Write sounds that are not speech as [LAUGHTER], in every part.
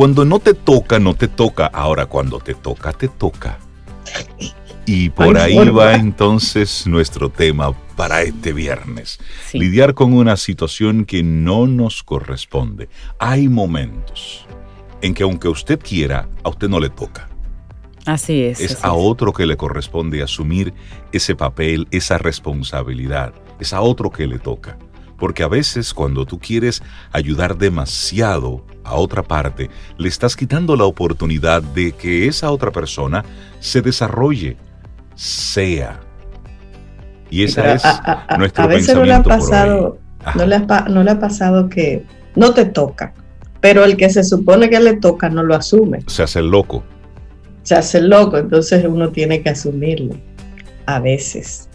Cuando no te toca, no te toca. Ahora, cuando te toca, te toca. Y por ahí va entonces nuestro tema para este viernes. Lidiar con una situación que no nos corresponde. Hay momentos en que aunque usted quiera, a usted no le toca. Así es. Es a otro que le corresponde asumir ese papel, esa responsabilidad. Es a otro que le toca. Porque a veces cuando tú quieres ayudar demasiado a otra parte, le estás quitando la oportunidad de que esa otra persona se desarrolle, sea. Y esa es a, nuestro a veces no le ha pasado, no le, ha, no le ha pasado que no te toca, pero el que se supone que le toca no lo asume. Se hace el loco. Se hace el loco, entonces uno tiene que asumirlo. A veces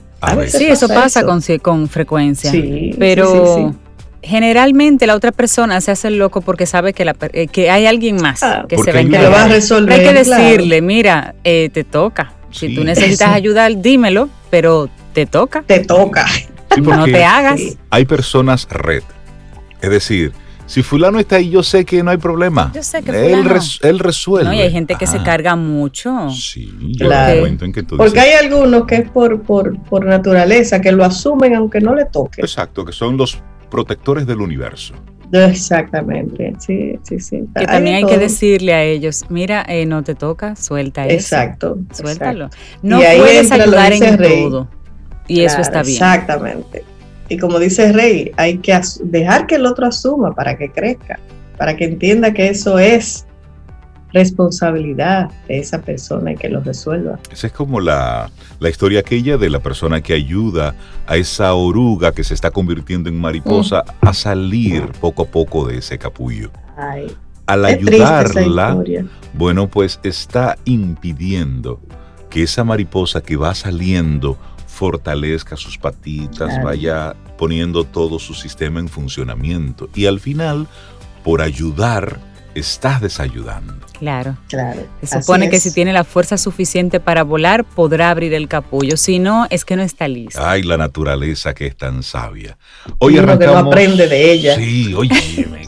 sí, eso pasa Con, con, frecuencia. pero generalmente la otra persona se hace loco porque sabe que, la, eh, que hay alguien más ah, que se va a va a resolver. hay que decirle, mira, eh, te toca. Si tú necesitas ayudar, dímelo, pero te toca. Te toca. [LAUGHS] no te hagas. Hay personas red. Es decir, si fulano está ahí, yo sé que no hay problema. Yo sé que fulano. Él, resuelve. No, y hay gente que se carga mucho. Sí, claro. En que tú Porque hay algunos que es por, por, por naturaleza, que lo asumen aunque no le toque. Exacto, que son los protectores del universo. Exactamente, sí, sí, sí. Que también hay que decirle a ellos, mira, eh, no te toca, suelta eso. Exacto. Suéltalo. No puedes ayudar en todo. Y eso está bien. Exactamente. Y como dice Rey, hay que dejar que el otro asuma para que crezca, para que entienda que eso es responsabilidad de esa persona y que lo resuelva. Esa es como la, historia aquella de la persona que ayuda a esa oruga que se está convirtiendo en mariposa mm. a salir poco a poco de ese capullo. Al ayudarla, bueno, pues está impidiendo que esa mariposa que va saliendo fortalezca sus patitas, vaya poniendo todo su sistema en funcionamiento. Y al final, por ayudar, estás desayudando. Claro. claro. Se supone que si tiene la fuerza suficiente para volar, podrá abrir el capullo. Si no, es que no está listo. Ay, la naturaleza que es tan sabia. Hoy arrancamos... que no aprende de ella. Sí, oye,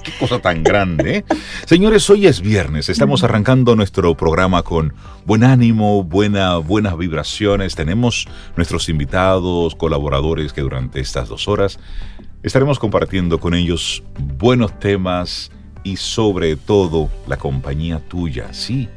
qué cosa tan grande. ¿eh? Señores, hoy es viernes. Estamos arrancando nuestro programa con buen ánimo, buena, buenas vibraciones. Tenemos nuestros invitados, colaboradores que durante estas dos horas estaremos compartiendo con ellos buenos temas y sobre todo la compañía tuya, sí,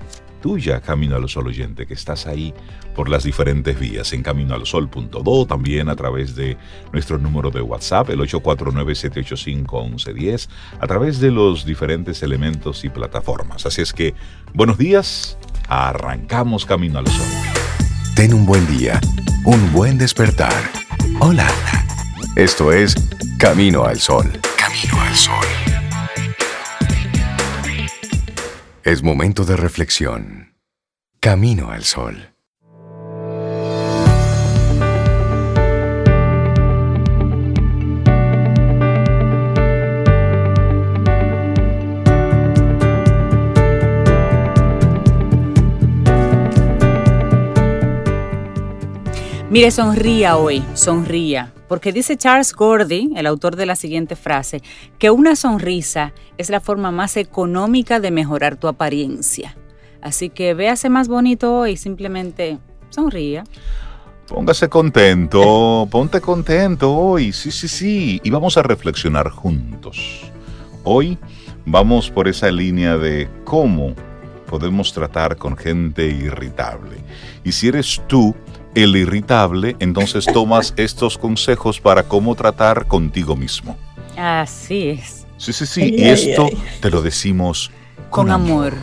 tuya, Camino al Sol oyente, que estás ahí por las diferentes vías, en caminoalsol.do, también a través de nuestro número de WhatsApp, el 849-785-1110, a través de los diferentes elementos y plataformas. Así es que, buenos días, arrancamos Camino al Sol. Ten un buen día, un buen despertar. Hola. Esto es Camino al Sol. Camino al Sol. Es momento de reflexión. Camino al sol. Mire, sonría hoy, sonría porque dice Charles Gordy, el autor de la siguiente frase, que una sonrisa es la forma más económica de mejorar tu apariencia. Así que véase más bonito hoy, simplemente sonría. Póngase contento, [LAUGHS] ponte contento hoy, sí, sí, sí, y vamos a reflexionar juntos. Hoy vamos por esa línea de cómo podemos tratar con gente irritable. Y si eres tú, el irritable, entonces tomas [LAUGHS] estos consejos para cómo tratar contigo mismo. Así es. Sí, sí, sí. y esto te lo decimos con, amor.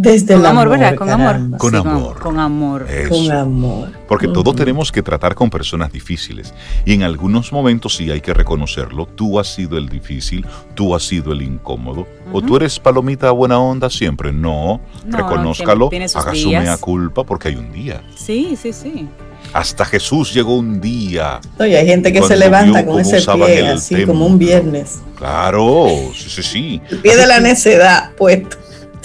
Desde con el amor, amor, ¿verdad? Con amor. Con Sí, amor. Con amor. Eso. Con amor. Porque todos Ujú. tenemos que tratar con personas difíciles. Y en algunos momentos sí hay que reconocerlo. Tú has sido el difícil, tú has sido el incómodo. O tú eres palomita buena onda siempre. No, No, reconózcalo, haga su mea culpa porque hay un día. Sí, sí, sí. Hasta Jesús llegó un día. Oye, hay gente que se levanta con ese pie así templo. como un viernes. Claro, sí, sí, sí. El pie de la necedad puesto.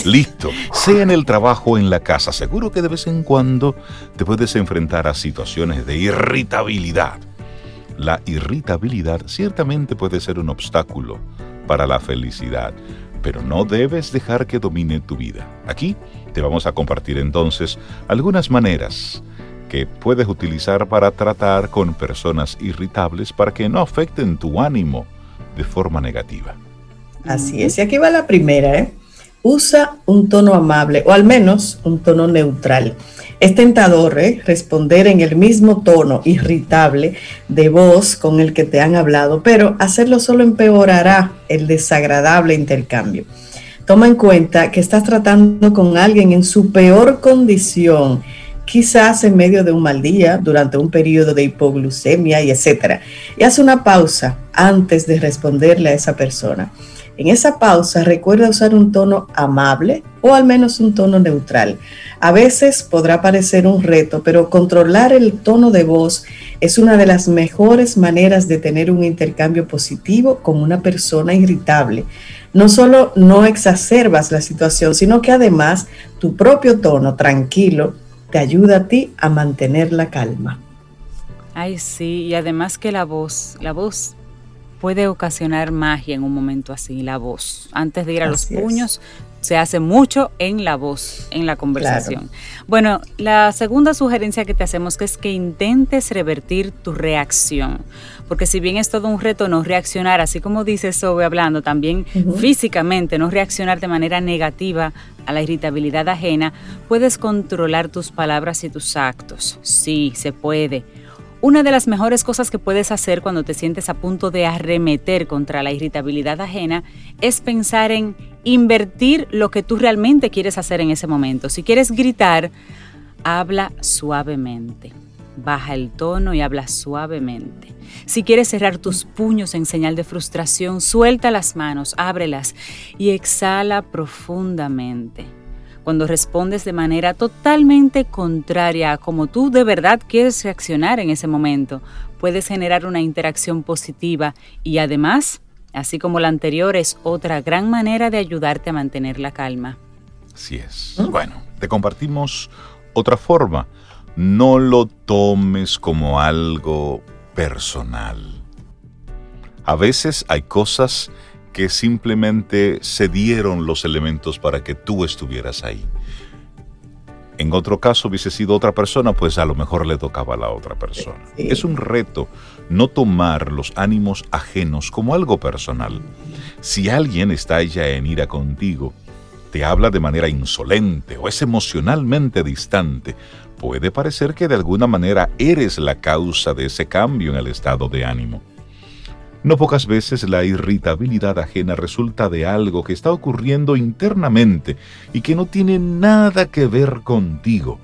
Listo. Sea en el trabajo o en la casa, seguro que de vez en cuando te puedes enfrentar a situaciones de irritabilidad. La irritabilidad ciertamente puede ser un obstáculo para la felicidad, pero no debes dejar que domine tu vida. Aquí te vamos a compartir entonces algunas maneras que puedes utilizar para tratar con personas irritables para que no afecten tu ánimo de forma negativa. Así es. Y aquí va la primera, ¿eh? Usa un tono amable o al menos un tono neutral. Es tentador ¿eh? responder en el mismo tono irritable de voz con el que te han hablado, pero hacerlo solo empeorará el desagradable intercambio. Toma en cuenta que estás tratando con alguien en su peor condición, quizás en medio de un mal día, durante un periodo de hipoglucemia y etcétera. Y haz una pausa antes de responderle a esa persona. En esa pausa recuerda usar un tono amable o al menos un tono neutral. A veces podrá parecer un reto, pero controlar el tono de voz es una de las mejores maneras de tener un intercambio positivo con una persona irritable. No solo no exacerbas la situación, sino que además tu propio tono tranquilo te ayuda a ti a mantener la calma. Ay, sí, y además que la voz, la voz puede ocasionar magia en un momento así, la voz. Antes de ir a los es. puños, se hace mucho en la voz, en la conversación. Bueno, la segunda sugerencia que te hacemos que es que intentes revertir tu reacción, porque si bien es todo un reto no reaccionar, así como dice Sobe hablando, también físicamente no reaccionar de manera negativa a la irritabilidad ajena, puedes controlar tus palabras y tus actos. Sí, se puede. Una de las mejores cosas que puedes hacer cuando te sientes a punto de arremeter contra la irritabilidad ajena es pensar en invertir lo que tú realmente quieres hacer en ese momento. Si quieres gritar, habla suavemente. Baja el tono y habla suavemente. Si quieres cerrar tus puños en señal de frustración, suelta las manos, ábrelas y exhala profundamente. Cuando respondes de manera totalmente contraria a como tú de verdad quieres reaccionar en ese momento, puedes generar una interacción positiva y además, así como la anterior, es otra gran manera de ayudarte a mantener la calma. Así es. Bueno, te compartimos otra forma. No lo tomes como algo personal. A veces hay cosas que simplemente se dieron los elementos para que tú estuvieras ahí. En otro caso hubiese sido otra persona, pues a lo mejor le tocaba a la otra persona. Sí. Es un reto no tomar los ánimos ajenos como algo personal. Si alguien está ya en ira contigo, te habla de manera insolente o es emocionalmente distante, puede parecer que de alguna manera eres la causa de ese cambio en el estado de ánimo. No pocas veces la irritabilidad ajena resulta de algo que está ocurriendo internamente y que no tiene nada que ver contigo.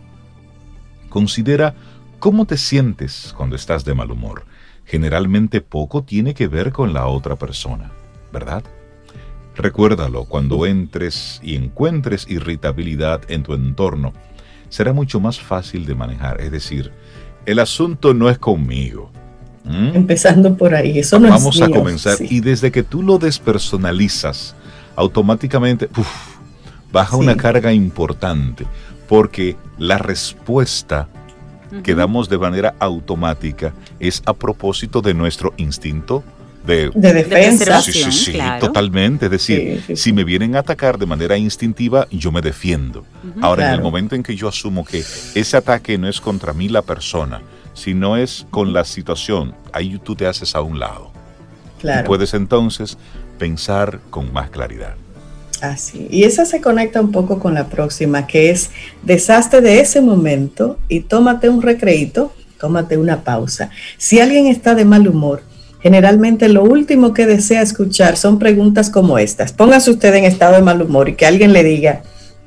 Considera cómo te sientes cuando estás de mal humor. Generalmente poco tiene que ver con la otra persona, ¿verdad? Recuérdalo, cuando entres y encuentres irritabilidad en tu entorno, será mucho más fácil de manejar. Es decir, el asunto no es conmigo. ¿Mm? Empezando por ahí, eso no Vamos es a mío. comenzar. Sí. Y desde que tú lo despersonalizas, automáticamente uf, baja Sí. una carga importante, porque la respuesta que damos de manera automática es a propósito de nuestro instinto de... de defensa. Sí, sí, sí, claro. totalmente. Es decir, Sí, sí, si me vienen a atacar de manera instintiva, yo me defiendo. Ahora, en el Claro. momento en que yo asumo que ese ataque no es contra mí la persona, sino es con la situación, ahí tú te haces a un lado. Y puedes entonces pensar con más claridad. Así. Y esa se conecta un poco con la próxima, que es deshazte de ese momento y tómate un recreito, tómate una pausa. Si alguien está de mal humor, generalmente lo último que desea escuchar son preguntas como estas. Póngase usted en estado de mal humor y que alguien le diga,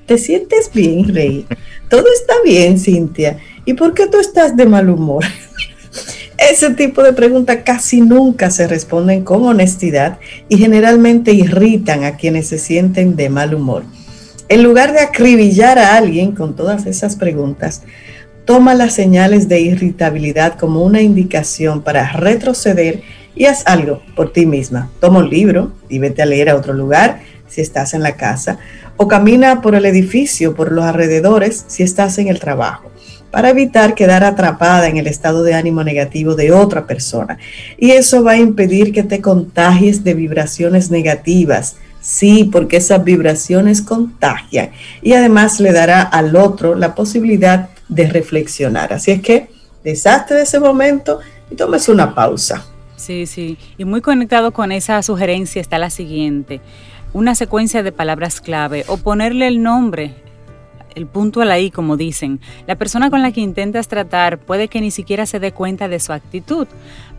¿Te sientes bien, Rey? Todo está bien, Cintia. ¿Y por qué tú estás de mal humor? [LAUGHS] Ese tipo de preguntas casi nunca se responden con honestidad y generalmente irritan a quienes se sienten de mal humor. En lugar de acribillar a alguien con todas esas preguntas, toma las señales de irritabilidad como una indicación para retroceder y haz algo por ti misma. Toma un libro y vete a leer a otro lugar si estás en la casa o camina por el edificio, por los alrededores si estás en el trabajo para evitar quedar atrapada en el estado de ánimo negativo de otra persona. Y eso va a impedir que te contagies de vibraciones negativas. Sí, porque esas vibraciones contagian y además le dará al otro la posibilidad de reflexionar. Así es que deshazte de ese momento y tomes una pausa. Sí, sí. Y muy conectado con esa sugerencia está la siguiente. Una secuencia de palabras clave o ponerle el nombre el punto a la I, como dicen. La persona con la que intentas tratar puede que ni siquiera se dé cuenta de su actitud.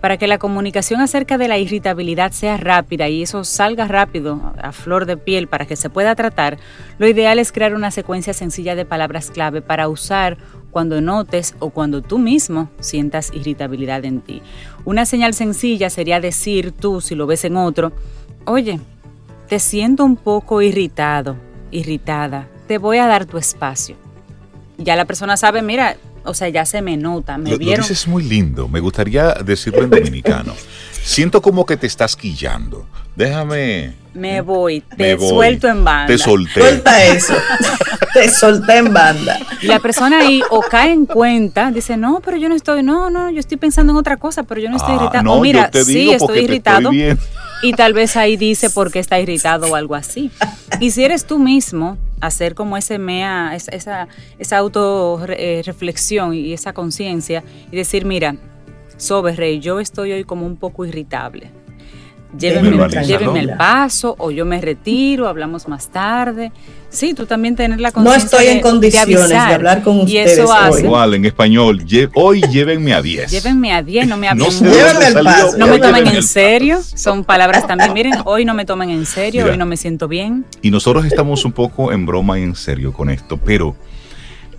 Para que la comunicación acerca de la irritabilidad sea rápida y eso salga rápido, a flor de piel, para que se pueda tratar, lo ideal es crear una secuencia sencilla de palabras clave para usar cuando notes o cuando tú mismo sientas irritabilidad en ti. Una señal sencilla sería decir tú, si lo ves en otro, oye, te siento un poco irritado, irritada te voy a dar tu espacio. Ya la persona sabe, mira, o sea, ya se me nota, me lo, vieron. Lo dices muy lindo, me gustaría decirlo en dominicano. [LAUGHS] Siento como que te estás quillando. Déjame. Me voy, te suelto en banda. Te solté. Suelta eso. [LAUGHS] te solté en banda. Y la persona ahí o cae en cuenta, dice, no, pero yo no estoy, no, no, yo estoy pensando en otra cosa, pero yo no estoy Ah, irritado. no, o mira, yo te sí, estoy irritado. estoy y tal vez ahí dice por qué está irritado o algo así. Y si eres tú mismo, hacer como ese mea, esa, esa, esa auto eh, reflexión y esa conciencia y decir, mira, Sobe Rey, yo estoy hoy como un poco irritable. Llévenme, llévenme el paso o yo me retiro, hablamos más tarde. Sí, tú también tener la No conciencia estoy en de- condiciones de, avisar. hablar con Y ustedes eso hace-. Igual en español. lle- hoy llévenme a 10. Llévenme a 10, no me [LAUGHS] hablen No mucho. de salió, paso. No me tomen en serio, son palabras también. Miren, hoy no me tomen en serio, Mira. hoy no me siento bien. Y nosotros estamos un poco en broma y en serio con esto, pero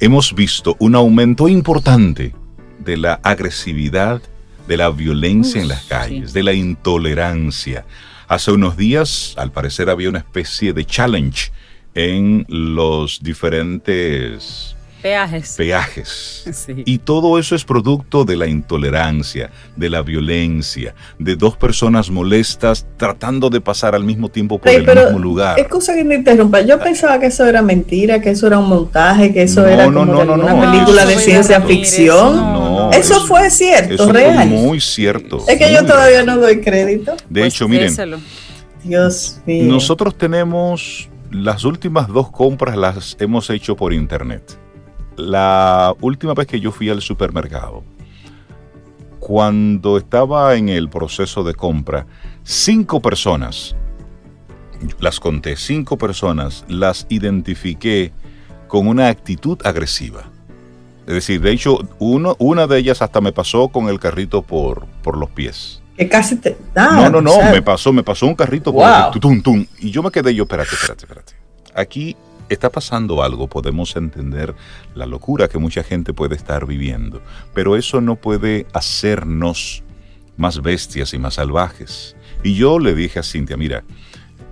hemos visto un aumento importante de la agresividad, de la violencia en las calles, sí. de la intolerancia. Hace unos días, al parecer, había una especie de challenge en los diferentes Peajes. peajes. [LAUGHS] Sí. Y todo eso es producto de la intolerancia, de la violencia, de dos personas molestas tratando de pasar al mismo tiempo por Rey, el pero mismo lugar. Excusa que me interrumpa. Yo pensaba que eso era mentira, que eso era un montaje, que eso No, era no, como no, no, no. película No, de ciencia ficción. No, eso, eso- fue cierto, Eso real. fue muy cierto. es que yo todavía real. no doy crédito. De Pues hecho, miren, déselo. Dios mío. nosotros tenemos las últimas dos compras las hemos hecho por internet. La última vez que yo fui al supermercado, cuando estaba en el proceso de compra, cinco personas, las conté, cinco personas, las identifiqué con una actitud agresiva. Es decir, de hecho, uno, una de ellas hasta me pasó con el carrito por, por los pies. que casi te. Ah, No, no, no, o sea, me pasó, me pasó un carrito por Wow. el tum, tum, y yo me quedé yo, espérate, espérate, espérate. Aquí está pasando algo, podemos entender la locura que mucha gente puede estar viviendo, pero eso no puede hacernos más bestias y más salvajes. Y yo le dije a Cintia, mira,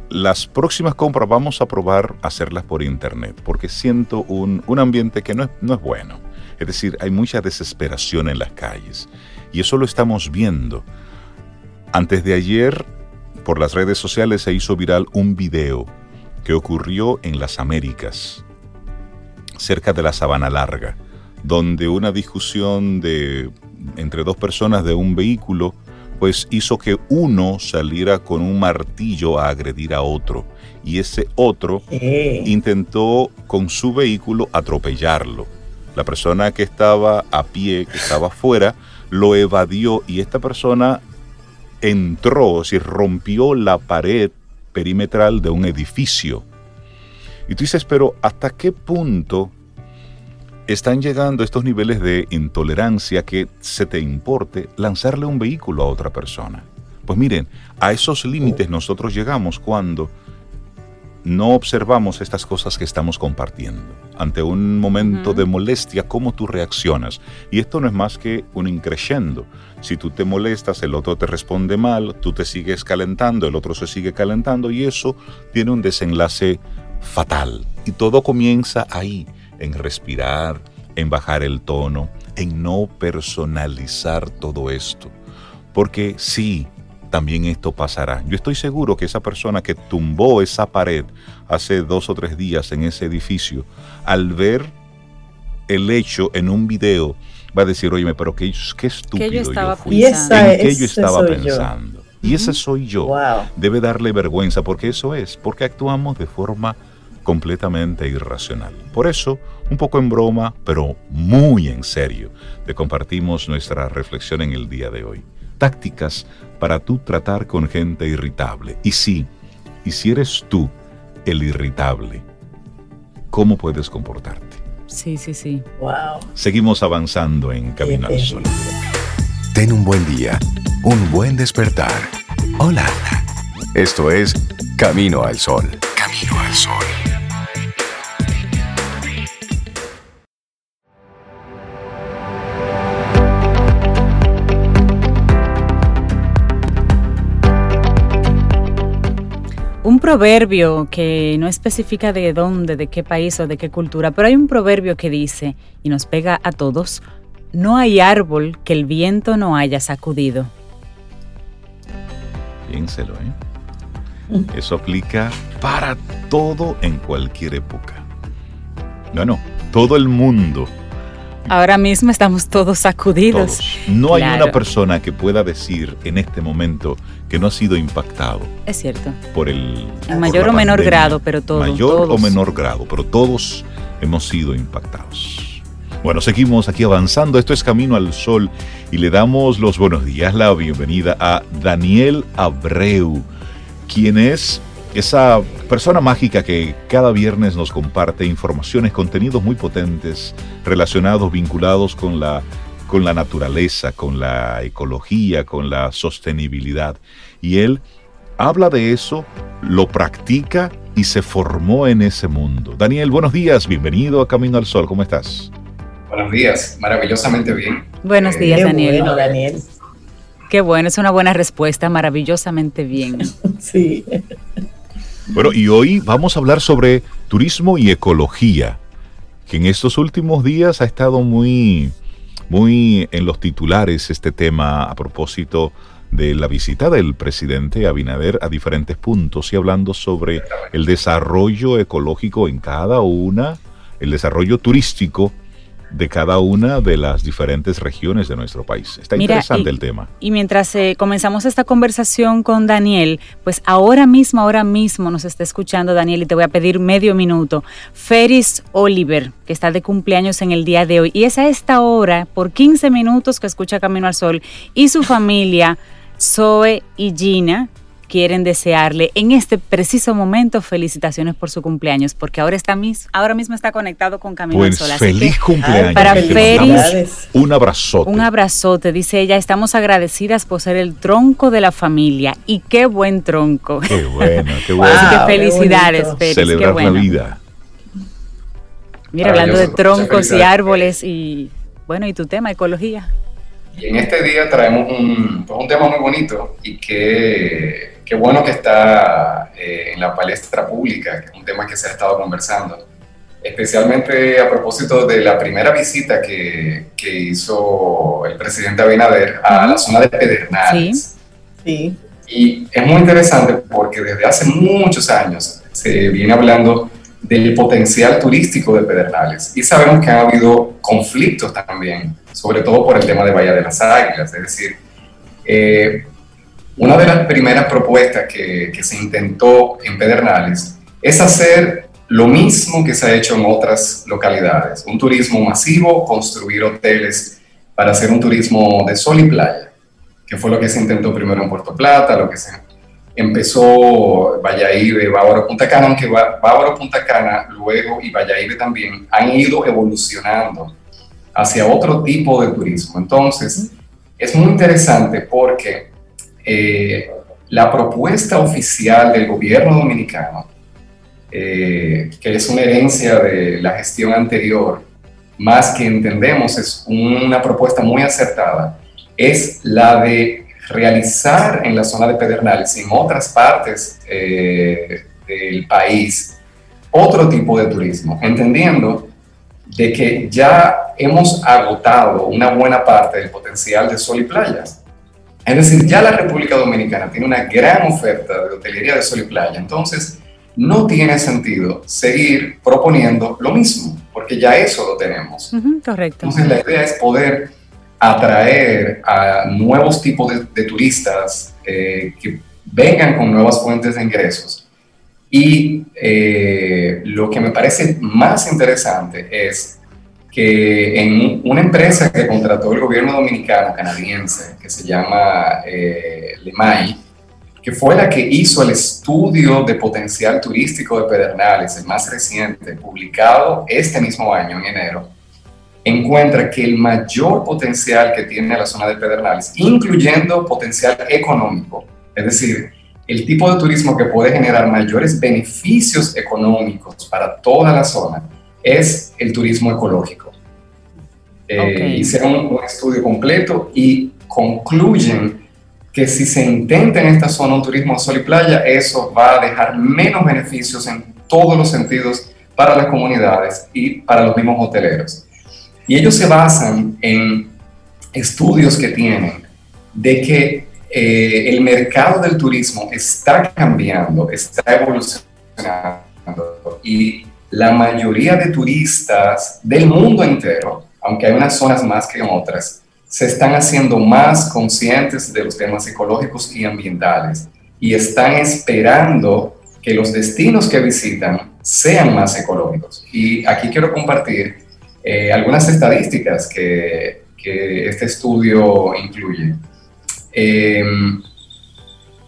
las próximas compras vamos a probar hacerlas por internet, porque siento un, un ambiente que no es, no es bueno. Es decir, hay mucha desesperación en las calles. Y eso lo estamos viendo. Antes de ayer, por las redes sociales se hizo viral un video que ocurrió en las Américas, cerca de la Sabana Larga, donde una discusión de entre dos personas de un vehículo pues hizo que uno saliera con un martillo a agredir a otro y ese otro eh, intentó con su vehículo atropellarlo. La persona que estaba a pie, que estaba afuera, lo evadió y esta persona entró, es decir, rompió la pared perimetral de un edificio. Y tú dices, pero ¿hasta qué punto están llegando estos niveles de intolerancia que se te importe lanzarle un vehículo a otra persona? Pues miren, a esos límites nosotros llegamos cuando no observamos estas cosas que estamos compartiendo. Ante un momento de molestia, ¿cómo tú reaccionas? Y esto no es más que un increyendo. Si tú te molestas, el otro te responde mal, tú te sigues calentando, el otro se sigue calentando y eso tiene un desenlace fatal. Y todo comienza ahí, en respirar, en bajar el tono, en no personalizar todo esto. Porque sí, también esto pasará. Yo estoy seguro que esa persona que tumbó esa pared hace dos o tres días en ese edificio, al ver el hecho en un video, va a decir, oye, pero qué, qué estúpido yo, fui. ¿En qué yo estaba pensando? Y ese soy yo. Debe darle vergüenza porque eso es, porque actuamos de forma completamente irracional. Por eso, un poco en broma, pero muy en serio, te compartimos nuestra reflexión en el día de hoy. Tácticas para tú tratar con gente irritable. Y sí, y si eres tú el irritable, ¿cómo puedes comportarte? Sí, sí, sí. Wow. Seguimos avanzando en Camino al Sol. Ten un buen día, un buen despertar. Hola. Esto es Camino al Sol. Camino al Sol. Un proverbio que no especifica de dónde, de qué país o de qué cultura, pero hay un proverbio que dice, y nos pega a todos, no hay árbol que el viento no haya sacudido. Piénselo, ¿eh? Eso aplica para todo en cualquier época. No, no, todo el mundo Ahora mismo estamos todos sacudidos. No hay una persona que pueda decir en este momento que no ha sido impactado. Es cierto. Por el. En mayor o menor grado, pero todos. Mayor o menor grado, pero todos hemos sido impactados. Bueno, seguimos aquí avanzando. Esto es Camino al Sol y le damos los buenos días, la bienvenida a Daniel Abreu, quien es esa persona mágica que cada viernes nos comparte informaciones, contenidos muy potentes relacionados, vinculados con la, con la naturaleza, con la ecología, con la sostenibilidad. Y él habla de eso, lo practica y se formó en ese mundo. Daniel, buenos días, bienvenido a Camino al Sol, ¿cómo estás? Buenos días, maravillosamente bien. Buenos días, Daniel. bueno, Daniel. Qué bueno, es una buena respuesta, maravillosamente bien. [LAUGHS] Sí. Bueno, y hoy vamos a hablar sobre turismo y ecología, que en estos últimos días ha estado muy, muy en los titulares este tema a propósito de la visita del presidente Abinader a diferentes puntos y hablando sobre el desarrollo ecológico en cada una, el desarrollo turístico de cada una de las diferentes regiones de nuestro país. Está Mira, interesante y- el tema. Y mientras eh, comenzamos esta conversación con Daniel, pues ahora mismo, ahora mismo nos está escuchando Daniel y te voy a pedir medio minuto. Feris Oliver, que está de cumpleaños en el día de hoy, y es a esta hora, por 15 minutos que escucha Camino al Sol, y su familia, Zoe y Gina, quieren desearle en este preciso momento felicitaciones por su cumpleaños, porque ahora, está mis, ahora mismo está conectado con Camino Pues así que- feliz cumpleaños. para Feris-. Un abrazote. Un abrazote, dice ella. Estamos agradecidas por ser el tronco de la familia. Y qué buen tronco. Qué bueno, qué [LAUGHS] bueno. Así que qué felicidades, bonito. Feris. Qué Celebrar bueno. la vida. Mira, hablando de troncos y árboles y bueno, y tu tema, ecología. Y en este día traemos un, pues, un tema muy bonito y que qué bueno que está eh, en la palestra pública, que es un tema que se ha estado conversando, especialmente a propósito de la primera visita que, que hizo el presidente Abinader a la zona de Pedernales. Sí. Y es muy interesante porque desde hace muchos años se viene hablando del potencial turístico de Pedernales. Y sabemos que ha habido conflictos también, sobre todo por el tema de Bahía de las Águilas, es decir, eh, una de las primeras propuestas que, se intentó en Pedernales es hacer lo mismo que se ha hecho en otras localidades, un turismo masivo, construir hoteles para hacer un turismo de sol y playa que fue lo que se intentó primero en Puerto Plata, lo que se empezó Valladolid, Bávaro, Punta Cana, aunque Bá- Bávaro, Punta Cana, luego y Valladolid también han ido evolucionando hacia otro tipo de turismo. Entonces, es muy interesante porque eh, la propuesta oficial del gobierno dominicano eh, que es una herencia de la gestión anterior, más que entendemos es una propuesta muy acertada, es la de realizar en la zona de Pedernales y en otras partes eh, del país otro tipo de turismo, entendiendo de que ya hemos agotado una buena parte del potencial de sol y playas. Es decir, ya la República Dominicana tiene una gran oferta de hotelería de sol y playa, entonces no tiene sentido seguir proponiendo lo mismo, porque ya eso lo tenemos. correcto. Entonces la idea es poder atraer a nuevos tipos de, turistas eh, que vengan con nuevas fuentes de ingresos. Y eh, lo que me parece más interesante es que en una empresa que contrató el gobierno dominicano canadiense, que se llama eh, que fue la que hizo el estudio de potencial turístico de Pedernales, el más reciente, publicado este mismo año, en enero, encuentra que el mayor potencial que tiene la zona de Pedernales, incluyendo potencial económico, es decir, el tipo de turismo que puede generar mayores beneficios económicos para toda la zona, es el turismo ecológico. Eh, hicieron un estudio completo y concluyen que si se intenta en esta zona un turismo sol y playa, eso va a dejar menos beneficios en todos los sentidos para las comunidades y para los mismos hoteleros. Y ellos se basan en estudios que tienen de que eh, el mercado del turismo está cambiando, está evolucionando y la mayoría de turistas del mundo entero, aunque hay unas zonas más que otras, se están haciendo más conscientes de los temas ecológicos y ambientales y están esperando que los destinos que visitan sean más ecológicos. Y aquí quiero compartir eh, algunas estadísticas que, este estudio incluye. Em,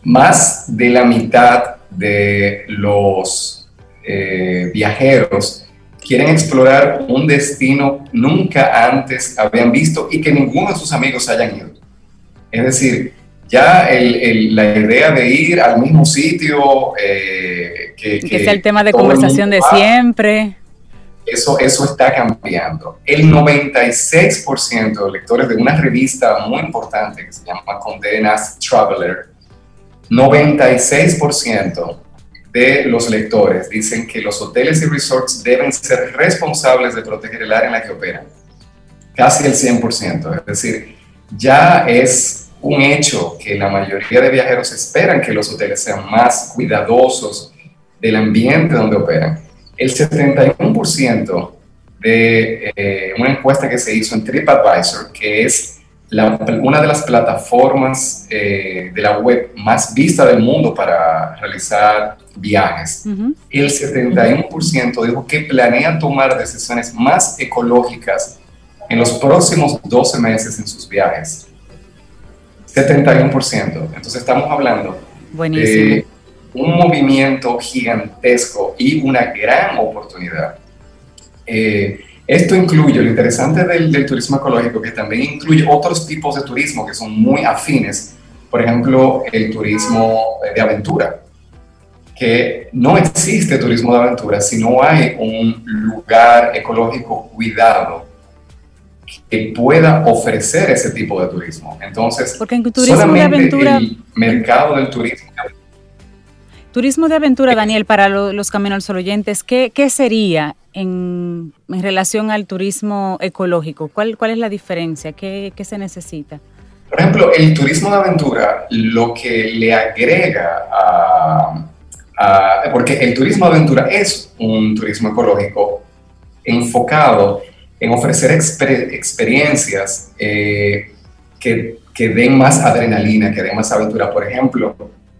más de la mitad de los eh, viajeros quieren explorar un destino nunca antes habían visto y que ninguno de sus amigos hayan ido. Es decir, ya la idea de ir al mismo sitio, eh, que, que, sea el tema de conversación de siempre. Eso, eso está cambiando. El 96% de lectores de una revista muy importante que se llama Condenas Traveler, 96% de los lectores dicen que los hoteles y resorts deben ser responsables de proteger el área en la que operan. Casi el 100%. Es decir, ya es un hecho que la mayoría de viajeros esperan que los hoteles sean más cuidadosos del ambiente donde operan el 71% de eh, una encuesta que se hizo en TripAdvisor, que es una de las plataformas eh, de la web más vista del mundo para realizar viajes, el 71% dijo que planea tomar decisiones más ecológicas en los próximos 12 meses en sus viajes. 71%. Entonces estamos hablando de un movimiento gigantesco y una gran oportunidad. Eh, esto incluye, lo interesante del, turismo ecológico, que también incluye otros tipos de turismo que son muy afines, por ejemplo, el turismo de aventura, que no existe turismo de aventura si no hay un lugar ecológico cuidado que pueda ofrecer ese tipo de turismo. Entonces, Porque en turismo de aventura, el mercado del turismo Turismo de aventura, Daniel, para los Caminos al Sol oyentes, ¿qué, sería en, relación al turismo ecológico? ¿Cuál, cuál es la diferencia? ¿Qué, se necesita? Por ejemplo, el turismo de aventura lo que le agrega a, porque el turismo de aventura es un turismo ecológico enfocado en ofrecer experiencias eh, que, que den más adrenalina, que den más aventura. Por ejemplo,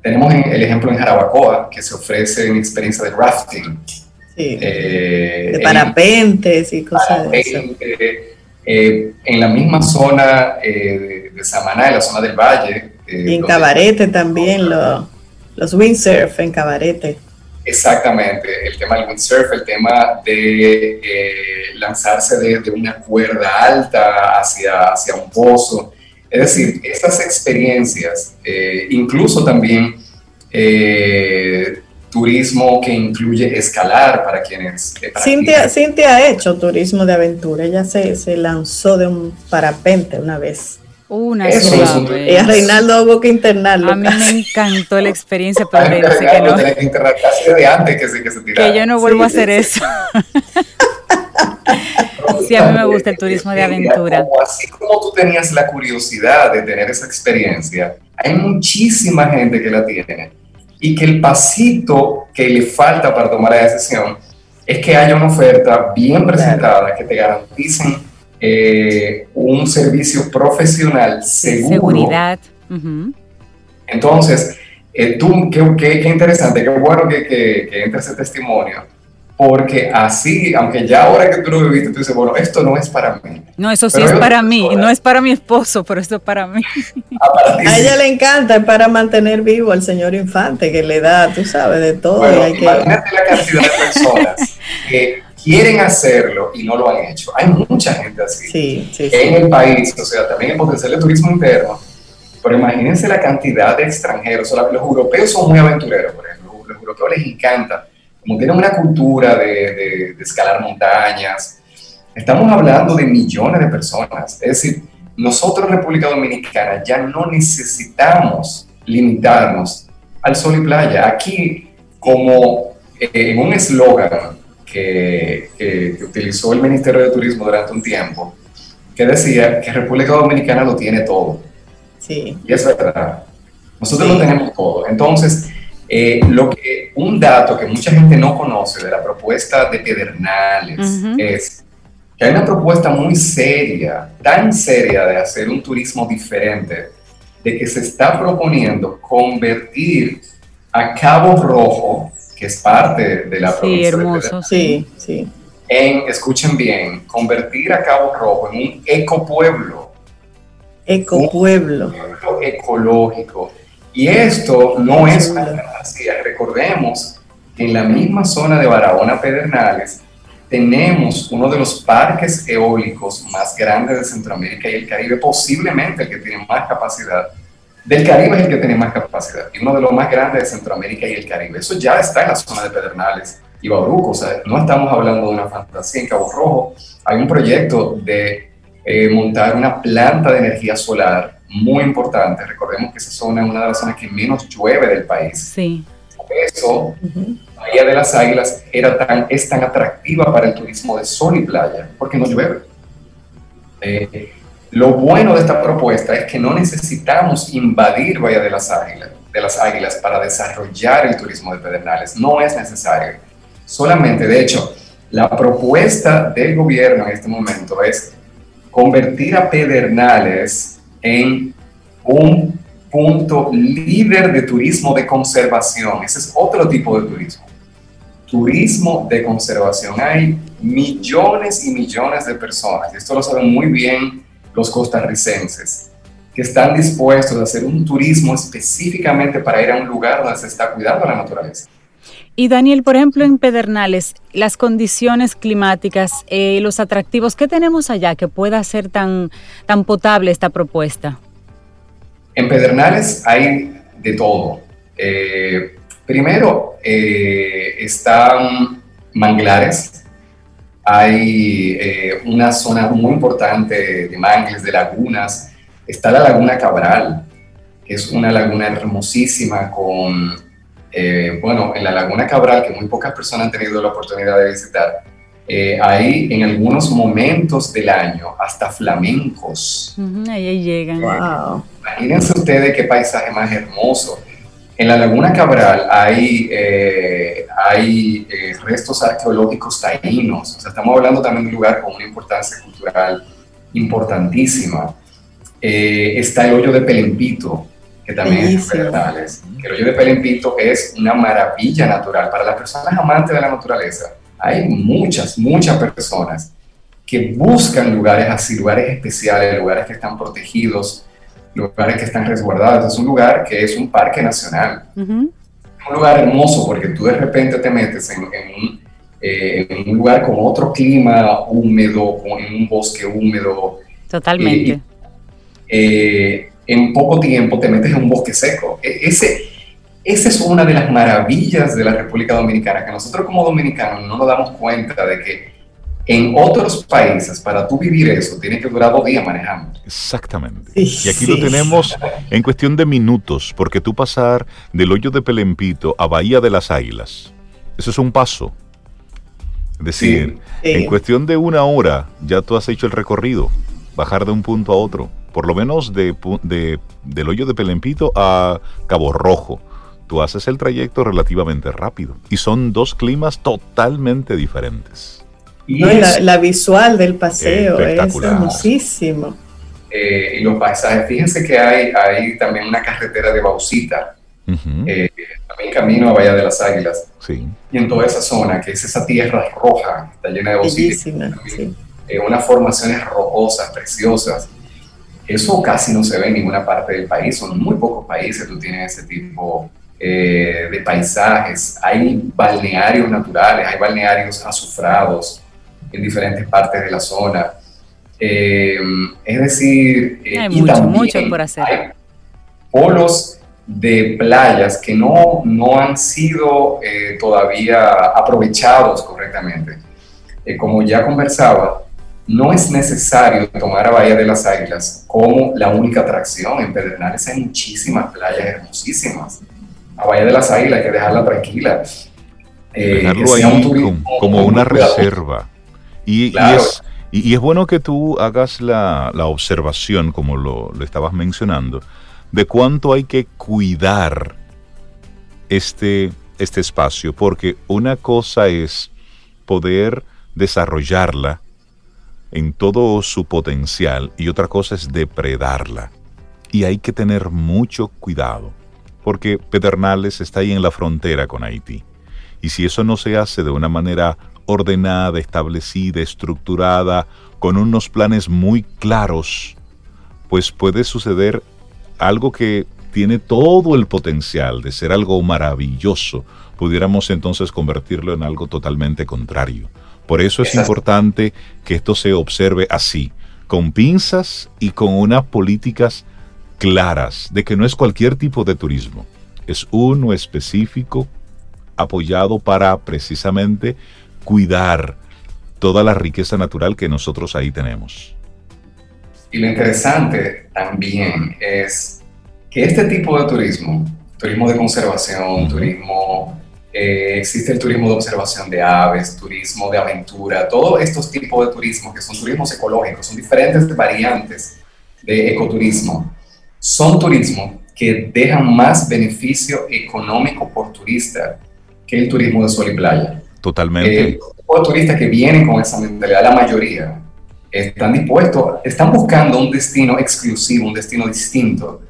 tenemos el ejemplo en Jarabacoa, que se ofrece una experiencia de rafting. Eh, de parapentes y cosas de eso. Eh, en la misma zona eh, de, Samaná, en la zona del valle. y en Cabarete también, los windsurf en Cabarete. Exactamente, el tema del windsurf, el tema de lanzarse de, una cuerda alta hacia, hacia un pozo. Es decir, estas experiencias, eh, incluso también eh, turismo que incluye escalar para quienes... Eh, Cintia, ha hecho turismo de aventura, ella se, se lanzó de un parapente una vez. Una sola vez. Y a Reinaldo hubo que internarlo. A mí me encantó la experiencia, pero [LAUGHS] le dice que no. Que, de antes que, que, se que yo no vuelvo a hacer eso. [LAUGHS] sí, a mí me gusta el turismo de aventura. así como tú tenías la curiosidad de tener esa experiencia, hay muchísima gente que la tiene y que el pasito que le falta para tomar la decisión es que haya una oferta bien presentada que te garanticen eh, un servicio profesional seguro. Seguridad. Entonces, eh, tú, qué, qué, interesante, qué bueno que, que, que entre ese testimonio porque así, aunque ya ahora que tú lo viviste, tú dices, bueno, esto no es para mí. No, eso sí es para mí, no es para mi esposo, pero esto es para mí. [LAUGHS] Ah, a ella le encanta, es para mantener vivo al señor Infante, que le da, tú sabes, de todo. Bueno, imagínate la cantidad de personas [LAUGHS] que quieren hacerlo y no lo han hecho. Hay mucha gente así sí, sí, en el país, o sea, también el potencial de turismo interno, pero imagínense la cantidad de extranjeros, o los europeos son muy aventureros, por ejemplo, los europeos les encanta como tienen una cultura de, escalar montañas, estamos hablando de millones de personas. Es decir, nosotros en República Dominicana ya no necesitamos limitarnos al sol y playa. Aquí, como en un eslogan que, que, utilizó el Ministerio de Turismo durante un tiempo, que decía que República Dominicana lo tiene todo. Sí. Y es verdad. Nosotros lo tenemos todo. Entonces, eh, lo que, un dato que mucha gente no conoce de la propuesta de Pedernales es que hay una propuesta muy seria, tan seria de hacer un turismo diferente, de que se está proponiendo convertir a Cabo Rojo, que es parte de la sí, provincia hermoso, sí, sí. en, escuchen bien, convertir a Cabo Rojo en un ecopueblo. Ecopueblo. Un pueblo ecológico y esto no es una fantasía. Recordemos que en la misma zona de Barahona Pedernales tenemos uno de los parques eólicos más grandes de Centroamérica y el Caribe, posiblemente el que tiene más capacidad. Del Caribe es el que tiene más capacidad y uno de los más grandes de Centroamérica y el Caribe. Eso ya está en la zona de Pedernales y Bauruco. O sea, no estamos hablando de una fantasía. En Cabo Rojo hay un proyecto de eh, montar una planta de energía solar muy importante. Recordemos que esa zona es una de las zonas que menos llueve del país. Sí. Por eso, Bahía de las Águilas era tan, es tan atractiva para el turismo de sol y playa, porque no llueve. Eh, lo bueno de esta propuesta es que no necesitamos invadir Bahía de las Águilas, de las Águilas para desarrollar el turismo de Pedernales. No es necesario. Solamente, de hecho, la propuesta del gobierno en este momento es convertir a Pedernales en un punto líder de turismo de conservación. Ese es otro tipo de turismo. Turismo de conservación. Hay millones y millones de personas, y esto lo saben muy bien los costarricenses, que están dispuestos a hacer un turismo específicamente para ir a un lugar donde se está cuidando la naturaleza. Y Daniel, por ejemplo, en Pedernales, las condiciones climáticas, eh, los atractivos, ¿qué tenemos allá que pueda ser tan, tan potable esta propuesta? En Pedernales hay de todo. Eh, primero, eh, están manglares. Hay una zona muy importante de mangles, de lagunas. Está la Laguna Cabral, que es una laguna hermosísima con eh, bueno, en la Laguna Cabral, que muy pocas personas han tenido la oportunidad de visitar, eh, hay en algunos momentos del año hasta flamencos. ahí llegan. Imagínense ustedes qué paisaje más hermoso. En la Laguna Cabral hay, eh, hay restos arqueológicos taínos. O sea, estamos hablando también de un lugar con una importancia cultural importantísima. está el hoyo de Pelempito, que también es. Que el hoyo de Pelempito es una maravilla natural. Para las personas amantes de la naturaleza, hay muchas, muchas personas que buscan lugares así, lugares especiales, lugares que están protegidos, lugares que están resguardados. Es un lugar que es un parque nacional. Un lugar hermoso porque tú de repente te metes en, un, eh, en un, lugar con otro clima húmedo, con, en un bosque húmedo. Totalmente. Eh, en poco tiempo te metes en un bosque seco. E, ese, esa es una de las maravillas de la República Dominicana, que nosotros como dominicanos no nos damos cuenta de que en otros países, para tú vivir eso, tiene que durar dos días manejando. Exactamente. y aquí lo tenemos en cuestión de minutos, porque tú pasar del hoyo de Pelempito a Bahía de las Águilas, eso es un paso. Es decir, en cuestión de una hora ya tú has hecho el recorrido, bajar de un punto a otro, por lo menos de, del hoyo de Pelempito a Cabo Rojo. Tú haces el trayecto relativamente rápido y son dos climas totalmente diferentes. Y la, visual del paseo es hermosísimo. Eh, y los paisajes, fíjense que hay, hay también una carretera de Bausita, eh, también camino a Bahía de las Águilas. Sí. Y en toda esa zona, que es esa tierra roja, está llena de Bausita. Eh, unas formaciones rocosas, preciosas. Eso casi no se ve en ninguna parte del país, son muy pocos países tú tienes ese tipo de paisajes. Hay balnearios naturales, hay balnearios azufrados, en diferentes partes de la zona. Eh, es decir, eh, hay mucho, mucho por hacer. Hay polos de playas que no, no han sido eh, todavía aprovechados correctamente. como ya conversaba, no es necesario tomar a Bahía de las Águilas como la única atracción. En Pedernales hay muchísimas playas hermosísimas. A Bahía de las Águilas hay que dejarla tranquila. Dejarlo ahí como, una reserva. Y, es, y, es, bueno que tú hagas la, observación, como lo, estabas mencionando, de cuánto hay que cuidar este, este espacio, porque una cosa es poder desarrollarla en todo su potencial y otra cosa es depredarla. Y hay que tener mucho cuidado, porque Pedernales está ahí en la frontera con Haití. Y si eso no se hace de una manera ordenada, establecida, estructurada, con unos planes muy claros, pues puede suceder algo que tiene todo el potencial de ser algo maravilloso, pudiéramos entonces convertirlo en algo totalmente contrario. Por eso es importante que esto se observe así, con pinzas y con unas políticas claras de que no es cualquier tipo de turismo, es uno específico apoyado para precisamente cuidar toda la riqueza natural que nosotros ahí tenemos. Y lo interesante también es que este tipo de turismo, turismo de conservación, turismo, eh, existe el turismo de observación de aves, turismo de aventura, todos estos tipos de turismo que son turismos ecológicos, son diferentes variantes de ecoturismo, son turismo que dejan más beneficio económico por turista que el turismo de sol y playa. Totalmente. Eh, los turistas que vienen con esa mentalidad, la mayoría, están dispuestos, están buscando un destino exclusivo, un destino distinto,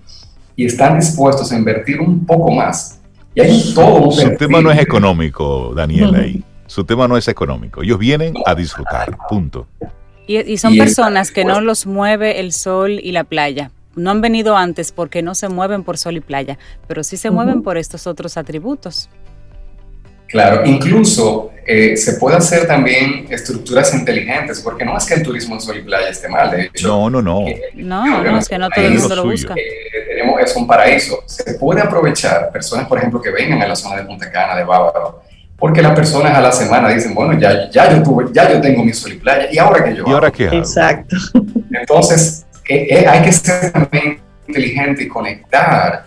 y están dispuestos a invertir un poco más. Y hay todo un Su tema no es económico, Daniela, ahí. Su tema no es económico. Ellos vienen a disfrutar, punto. Y, son personas que no los mueve el sol y la playa. No han venido antes porque no se mueven por sol y playa, pero sí se mueven por estos otros atributos. Claro, incluso eh, se puede hacer también estructuras inteligentes, porque no es que el turismo en sol y playa esté mal, de hecho. No, no, no. no, no, es que no todo el mundo lo busca. Eh, tenemos, es un paraíso. Se puede aprovechar personas, por ejemplo, que vengan a la zona de Punta Cana, de Bávaro, porque las personas a la semana dicen, bueno, ya, ya, yo, tuve, ya yo tengo mi sol y playa, ¿y ahora qué yo ¿Y ahora qué hago? Exacto. [LAUGHS] Entonces, eh, hay que ser también inteligente y conectar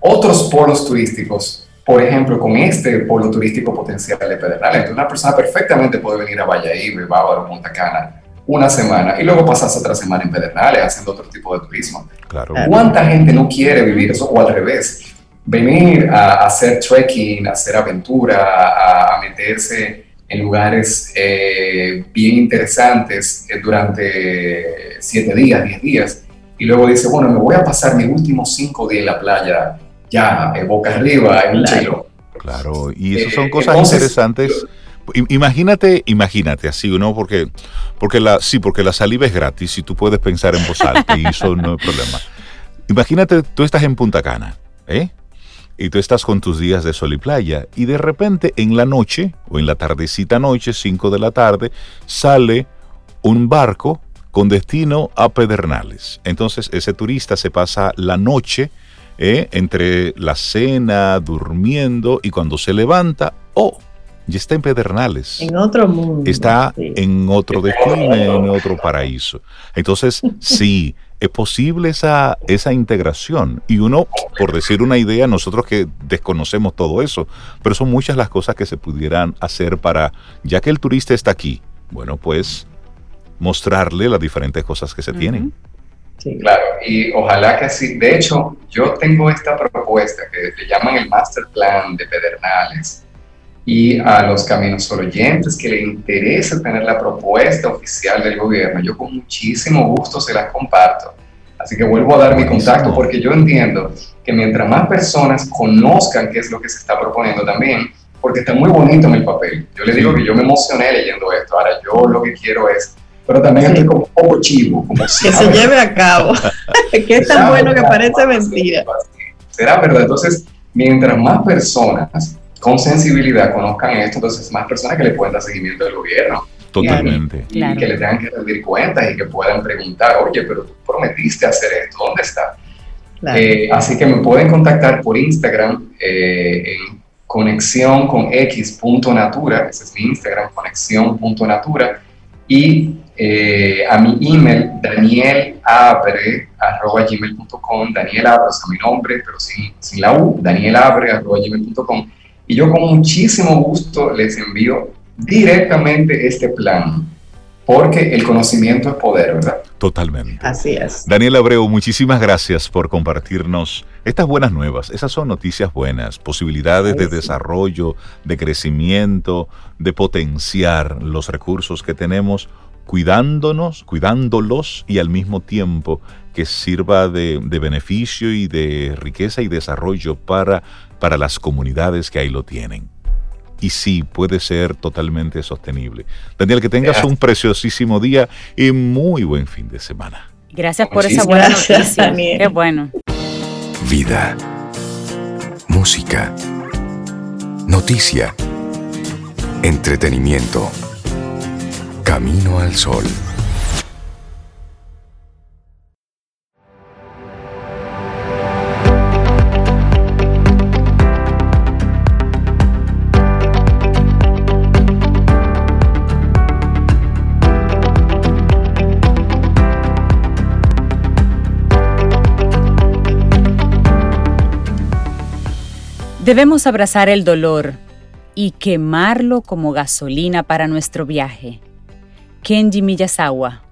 otros polos turísticos por ejemplo, con este polo turístico potencial de Pedernales. Entonces, una persona perfectamente puede venir a Valladolid, Bávaro, Punta Cana, una semana y luego pasarse otra semana en Pedernales haciendo otro tipo de turismo. Claro. ¿Cuánta gente no quiere vivir eso? O al revés, venir a, hacer trekking, a hacer aventura, a, meterse en lugares eh, bien interesantes eh, durante siete días, diez días, y luego dice, bueno, me voy a pasar mis últimos cinco días en la playa ya en boca arriba, en un. Claro, y eso son eh, cosas interesantes. Imagínate, imagínate así, ¿no? Porque, porque la, sí, porque la saliva es gratis y tú puedes pensar en voz alta y eso no es problema. Imagínate, tú estás en Punta Cana, ¿eh? Y tú estás con tus días de sol y playa y de repente en la noche o en la tardecita noche, 5 de la tarde, sale un barco con destino a Pedernales. Entonces ese turista se pasa la noche ¿eh? entre la cena, durmiendo y cuando se levanta, oh, ya está en Pedernales. En otro mundo. Está en otro destino, en otro paraíso. Entonces, sí, es posible esa, esa integración. Y uno, por decir una idea, nosotros que desconocemos todo eso, pero son muchas las cosas que se pudieran hacer para, ya que el turista está aquí, bueno, pues mostrarle las diferentes cosas que se tienen. Sí. Claro, y ojalá que así. De hecho, yo tengo esta propuesta que le llaman el Master Plan de Pedernales y a los caminos oyentes que le interese tener la propuesta oficial del gobierno, yo con muchísimo gusto se las comparto. Así que vuelvo a dar mi contacto porque yo entiendo que mientras más personas conozcan qué es lo que se está proponiendo también, porque está muy bonito en el papel. Yo le digo que yo me emocioné leyendo esto. Ahora yo lo que quiero es, pero también estoy como un poco chivo. Como que se lleve a cabo. [LAUGHS] [LAUGHS] que es tan bueno que parece mentira. Será verdad. Entonces, mientras más personas con sensibilidad conozcan esto, entonces más personas que le puedan dar seguimiento al gobierno. Totalmente. Y, que le tengan que rendir cuentas y que puedan preguntar, oye, pero tú prometiste hacer esto, ¿dónde está? Eh, así que me pueden contactar por Instagram eh, en conexión con x.natura, ese es mi Instagram, conexión.natura, y eh, a mi email, danielabre.gmail.com, Daniel Abre, o sea, mi nombre, pero sin, sin la U, danielabre.gmail.com y yo con muchísimo gusto les envío directamente este plan, porque el conocimiento es poder, ¿verdad? Totalmente. Así es. Daniel Abreu, muchísimas gracias por compartirnos estas buenas nuevas. Esas son noticias buenas, posibilidades de desarrollo, de crecimiento, de potenciar los recursos que tenemos, cuidándonos, cuidándolos y al mismo tiempo que sirva de, de beneficio y de riqueza y desarrollo para para las comunidades que ahí lo tienen. Y sí, puede ser totalmente sostenible. Daniel, que tengas un preciosísimo día y muy buen fin de semana. Gracias por esa buena noticia. Qué bueno. Vida. Música. Noticia. Entretenimiento. Camino al sol. Debemos abrazar el dolor y quemarlo como gasolina para nuestro viaje. Kenji Miyazawa.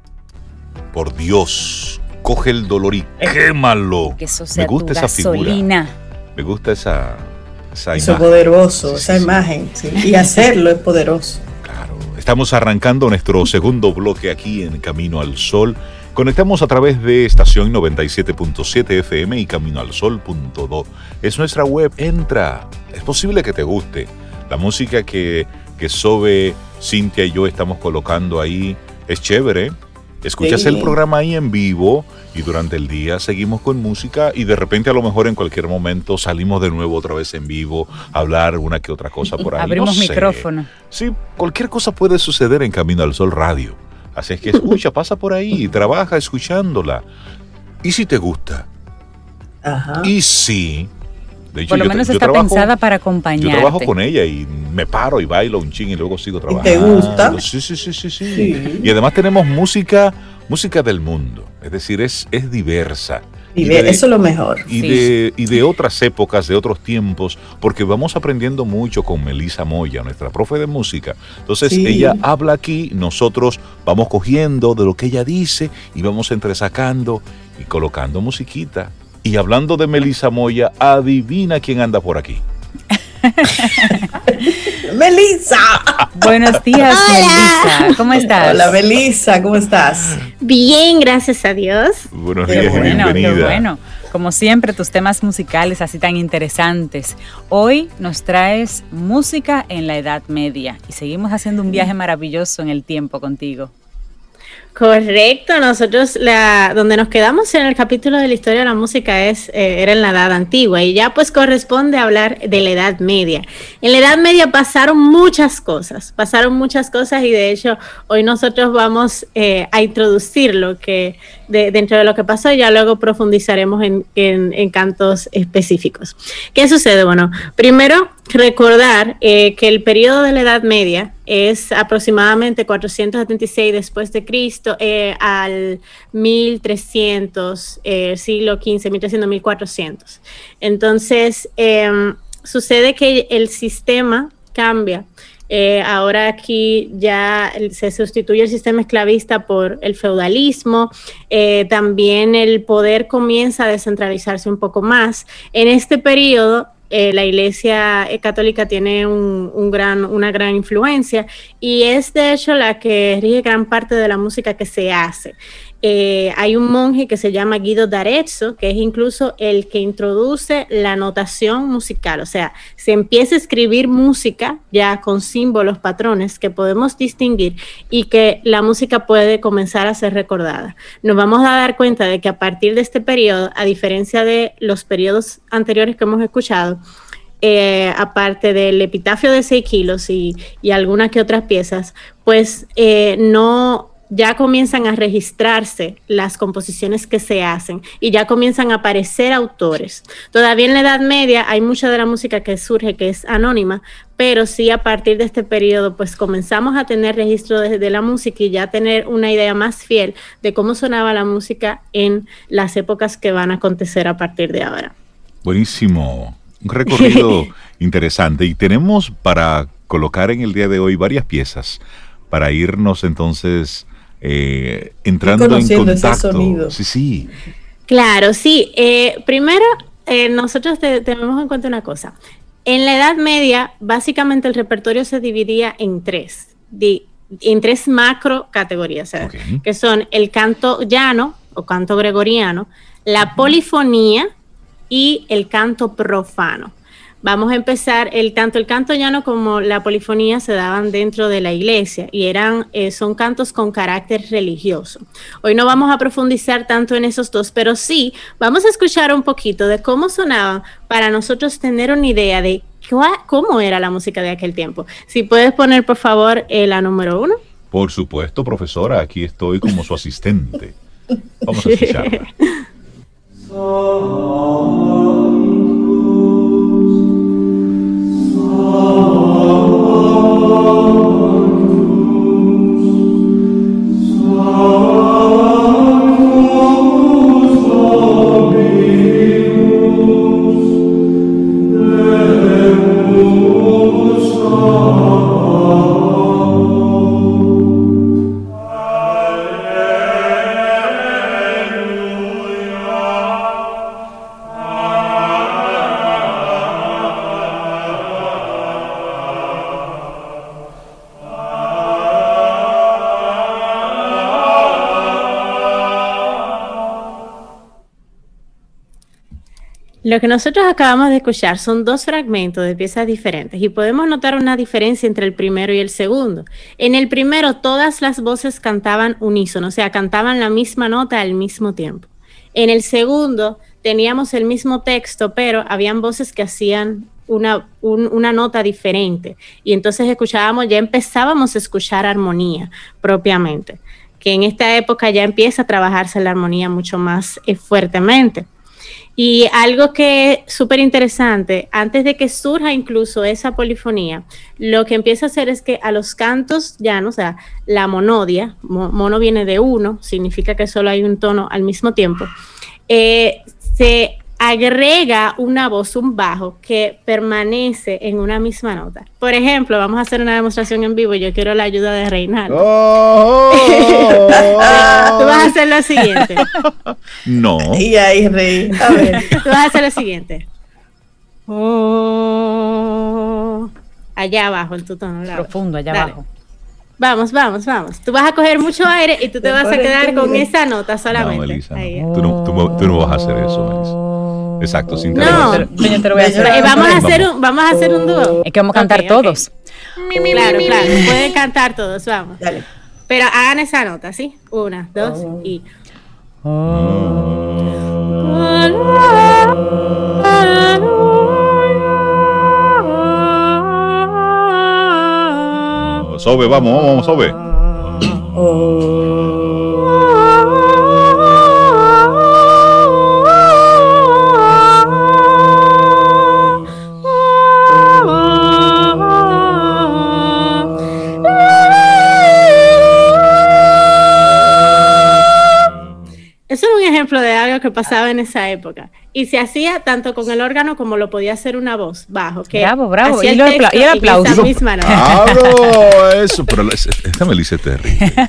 Por Dios, coge el dolor y quémalo. Que eso sea Me gusta esa gasolina. Me gusta esa, esa eso imagen. poderoso, esa imagen. Y hacerlo es poderoso. Claro. Estamos arrancando nuestro segundo bloque aquí en Camino al Sol. Conectamos a través de estación 97.7 FM y caminoalsol.do. Es nuestra web, entra. Es posible que te guste. La música que, que Sobe, Cintia y yo estamos colocando ahí es chévere. Escuchas el programa ahí en vivo y durante el día seguimos con música y de repente a lo mejor en cualquier momento salimos de nuevo otra vez en vivo a hablar una que otra cosa por ahí. Abrimos micrófono. Sí, cualquier cosa puede suceder en Camino al Sol Radio. Así es que escucha, [LAUGHS] pasa por ahí, trabaja escuchándola. ¿Y si te gusta? Ajá. Y si... De hecho, por lo menos está pensada para acompañarte. Yo trabajo con ella y me paro y bailo un ching y luego sigo trabajando. ¿Y te gusta? Sí, sí, sí, sí, sí. Y además tenemos música, música del mundo. Es decir, es, es diversa. Y, eso es lo mejor. Y, de, y de otras épocas, de otros tiempos, porque vamos aprendiendo mucho con Melissa Moya, nuestra profe de música. Entonces ella habla aquí, nosotros vamos cogiendo de lo que ella dice y vamos entresacando y colocando musiquita. Y hablando de Melissa Moya, adivina quién anda por aquí. [LAUGHS] Melissa. Buenos días, Melissa. ¿Cómo estás? Hola, Melissa, ¿cómo estás? Bien, gracias a Dios. Buenos días y bienvenida. Qué bueno. Como siempre, tus temas musicales así tan interesantes. Hoy nos traes música en la Edad Media y seguimos haciendo un viaje maravilloso en el tiempo contigo. Correcto, nosotros la, donde nos quedamos en el capítulo de la historia de la música es eh, era en la edad antigua y ya pues corresponde hablar de la edad media. En la edad media pasaron muchas cosas, pasaron muchas cosas y de hecho hoy nosotros vamos eh, a introducir lo que dentro de lo que pasó y ya luego profundizaremos en, en, cantos específicos. ¿Qué sucede? Bueno, primero recordar eh, que el periodo de la Edad Media es aproximadamente 476 después de Cristo eh, al 1300, eh, siglo XV, 1300, 1400. Entonces, em, sucede que el sistema cambia ahora aquí ya se sustituye el sistema esclavista por el feudalismo. También el poder comienza a descentralizarse un poco más. En este periodo, eh, la Iglesia Católica tiene un, gran, una gran influencia y es de hecho la que rige gran parte de la música que se hace. Eh, hay un monje que se llama Guido d'Arezzo, que es incluso el que introduce la notación musical, o sea, se empieza a escribir música ya con símbolos, patrones que podemos distinguir y que la música puede comenzar a ser recordada. Nos vamos a dar cuenta de que a partir de este periodo, a diferencia de los periodos anteriores que hemos escuchado, eh, aparte del epitafio de 6 kilos y, algunas que otras piezas, pues eh, no ya comienzan a registrarse las composiciones que se hacen y ya comienzan a aparecer autores. Todavía en la Edad Media hay mucha de la música que surge que es anónima, pero sí a partir de este periodo pues comenzamos a tener registro de, la música y ya tener una idea más fiel de cómo sonaba la música en las épocas que van a acontecer a partir de ahora. Buenísimo, un recorrido [LAUGHS] interesante y tenemos para colocar en el día de hoy varias piezas para irnos entonces eh, entrando en contacto. Sí, sí. Claro, sí. Eh, primero, eh, nosotros tenemos en cuenta una cosa. En la Edad Media, básicamente el repertorio se dividía en tres, en tres macro categorías, que son el canto llano o canto gregoriano, la polifonía y el canto profano. Vamos a empezar, el, tanto el canto llano como la polifonía se daban dentro de la iglesia y eran, eh, son cantos con carácter religioso. Hoy no vamos a profundizar tanto en esos dos, pero sí vamos a escuchar un poquito de cómo sonaban para nosotros tener una idea de cómo era la música de aquel tiempo. Si puedes poner, por favor, eh, la número uno. Por supuesto, profesora, aquí estoy como su asistente. Vamos a [LAUGHS] escucharla. Lo que nosotros acabamos de escuchar son dos fragmentos de piezas diferentes y podemos notar una diferencia entre el primero y el segundo. En el primero todas las voces cantaban unísono, o sea, cantaban la misma nota al mismo tiempo. En el segundo teníamos el mismo texto, pero habían voces que hacían una, una, nota diferente. Y entonces escuchábamos, ya empezábamos a escuchar armonía propiamente, que en esta época ya empieza a trabajarse la armonía mucho más eh, fuertemente. Y algo que es súper interesante, antes de que surja incluso esa polifonía, lo que empieza a hacer es que a los cantos llanos, o sea, la monodia, mono viene de uno, significa que solo hay un tono al mismo tiempo, eh, se agrega una voz, un bajo, que permanece en una misma nota. Por ejemplo, vamos a hacer una demostración en vivo. Yo quiero la ayuda de Reinaldo. Oh, Tú vas a hacer lo siguiente. [LAUGHS] No. Y ahí, Rey. A ver. Tú vas a hacer lo siguiente. Oh, allá abajo, en tu tono. Profundo, allá abajo. Vamos, vamos, vamos. Tú vas a coger mucho aire y tú te, vas a quedar con esa nota solamente. No, Melissa, no. Tú, no, tú, no, vas a hacer eso, Melissa. Exacto, sin No, vamos, a hacer un, vamos a hacer un dúo. Es que vamos a cantar todos. Claro, claro, pueden cantar todos, vamos. Dale. Pero hagan esa nota, ¿sí? Una, dos Oh. y. Sobe, vamos, vamos, sobe. Algo que pasaba en esa época. Y se hacía tanto con el órgano como lo podía hacer una voz bajo. Que Bravo, bravo. hacía Y apla- el aplauso. misma. [LAUGHS] Eso, [LAUGHS] pero esta Melissa es terrible. [LAUGHS]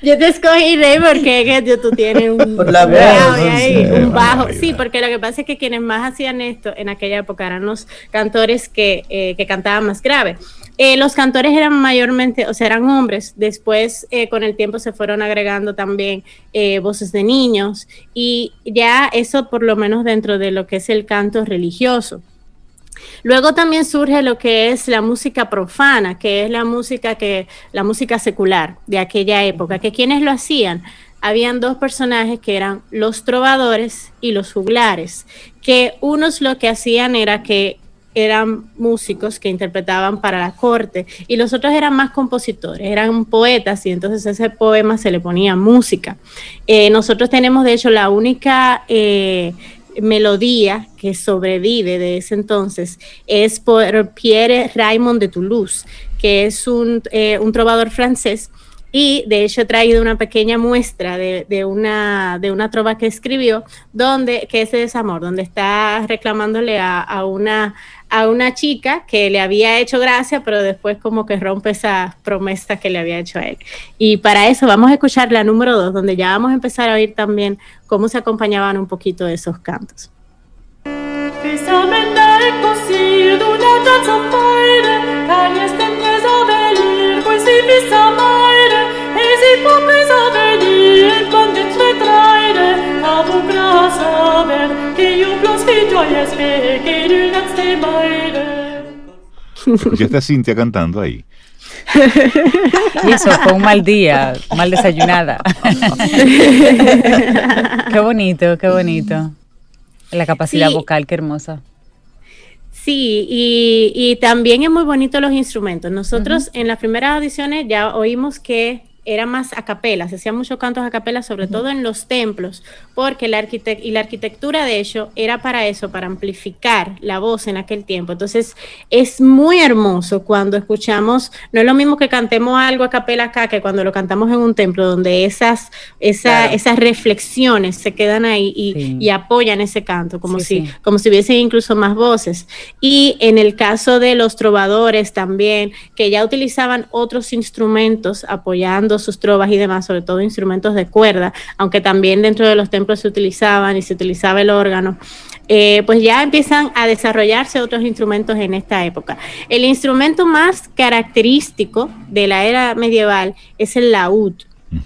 Yo te escogí, Rey, porque que tú tienes un, Por la un voz, grave ahí, sí, un bajo. Sí, porque lo que pasa es que quienes más hacían esto en aquella época eran los cantores que, eh, que cantaban más grave. Eh, los cantores eran mayormente, o sea, eran hombres. Después, eh, con el tiempo, se fueron agregando también eh, voces de niños y ya eso, por lo menos dentro de lo que es el canto religioso. Luego también surge lo que es la música profana, que es la música que la música secular de aquella época, que quienes lo hacían habían dos personajes que eran los trovadores y los juglares, que unos lo que hacían era que eran músicos que interpretaban para la corte y los otros eran más compositores, eran poetas y entonces ese poema se le ponía música. Eh, nosotros tenemos de hecho la única eh, melodía que sobrevive de ese entonces es por Pierre Raymond de Toulouse, que es un, eh, un trovador francés. Y de hecho he traído una pequeña muestra de, de una, de una trova que escribió, donde, que es de desamor, donde está reclamándole a, a una, a una chica que le había hecho gracia, pero después como que rompe esa promesa que le había hecho a él. Y para eso vamos a escuchar la número dos, donde ya vamos a empezar a oír también cómo se acompañaban un poquito de esos cantos. A. Ya está Cintia cantando ahí. Y [LAUGHS] eso fue un mal día, mal desayunada. [LAUGHS] qué bonito, qué bonito. La capacidad Sí. vocal, qué hermosa. Sí, y, y también es muy bonito los instrumentos. Nosotros en las primeras audiciones ya oímos que era más a capela, se hacían muchos cantos a capela, sobre todo en los templos, porque la arquitect y la arquitectura de hecho era para eso, para amplificar la voz en aquel tiempo. Entonces es muy hermoso cuando escuchamos, no es lo mismo que cantemos algo a capela acá que cuando lo cantamos en un templo, donde esas, esa, Claro. esas reflexiones se quedan ahí y, Sí. y apoyan ese canto, como Sí, si sí. como si hubiesen incluso más voces. Y en el caso de los trovadores también, que ya utilizaban otros instrumentos apoyando sus trovas y demás, sobre todo instrumentos de cuerda, aunque también dentro de los templos se utilizaban y se utilizaba el órgano. eh, pues ya empiezan a desarrollarse otros instrumentos en esta época. El instrumento más característico de la era medieval es el laúd.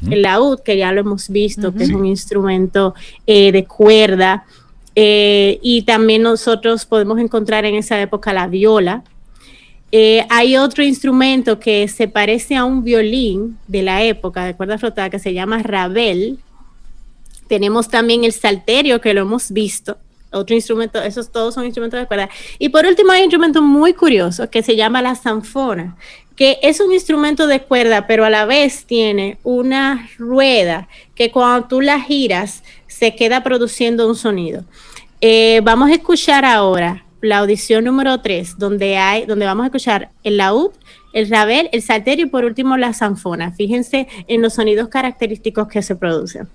El laúd, que ya lo hemos visto, que es un instrumento eh, de cuerda, eh, y también nosotros podemos encontrar en esa época la viola. Eh, hay otro instrumento que se parece a un violín de la época de cuerda frotada que se llama rabel. Tenemos también el salterio que lo hemos visto. Otro instrumento, esos todos son instrumentos de cuerda. Y por último hay un instrumento muy curioso que se llama la zanfona, que es un instrumento de cuerda, pero a la vez tiene una rueda que cuando tú la giras se queda produciendo un sonido. Eh, vamos a escuchar ahora la audición número 3, donde, hay, donde vamos a escuchar el laúd, el rabel, el salterio y por último la zanfona. Fíjense en los sonidos característicos que se producen.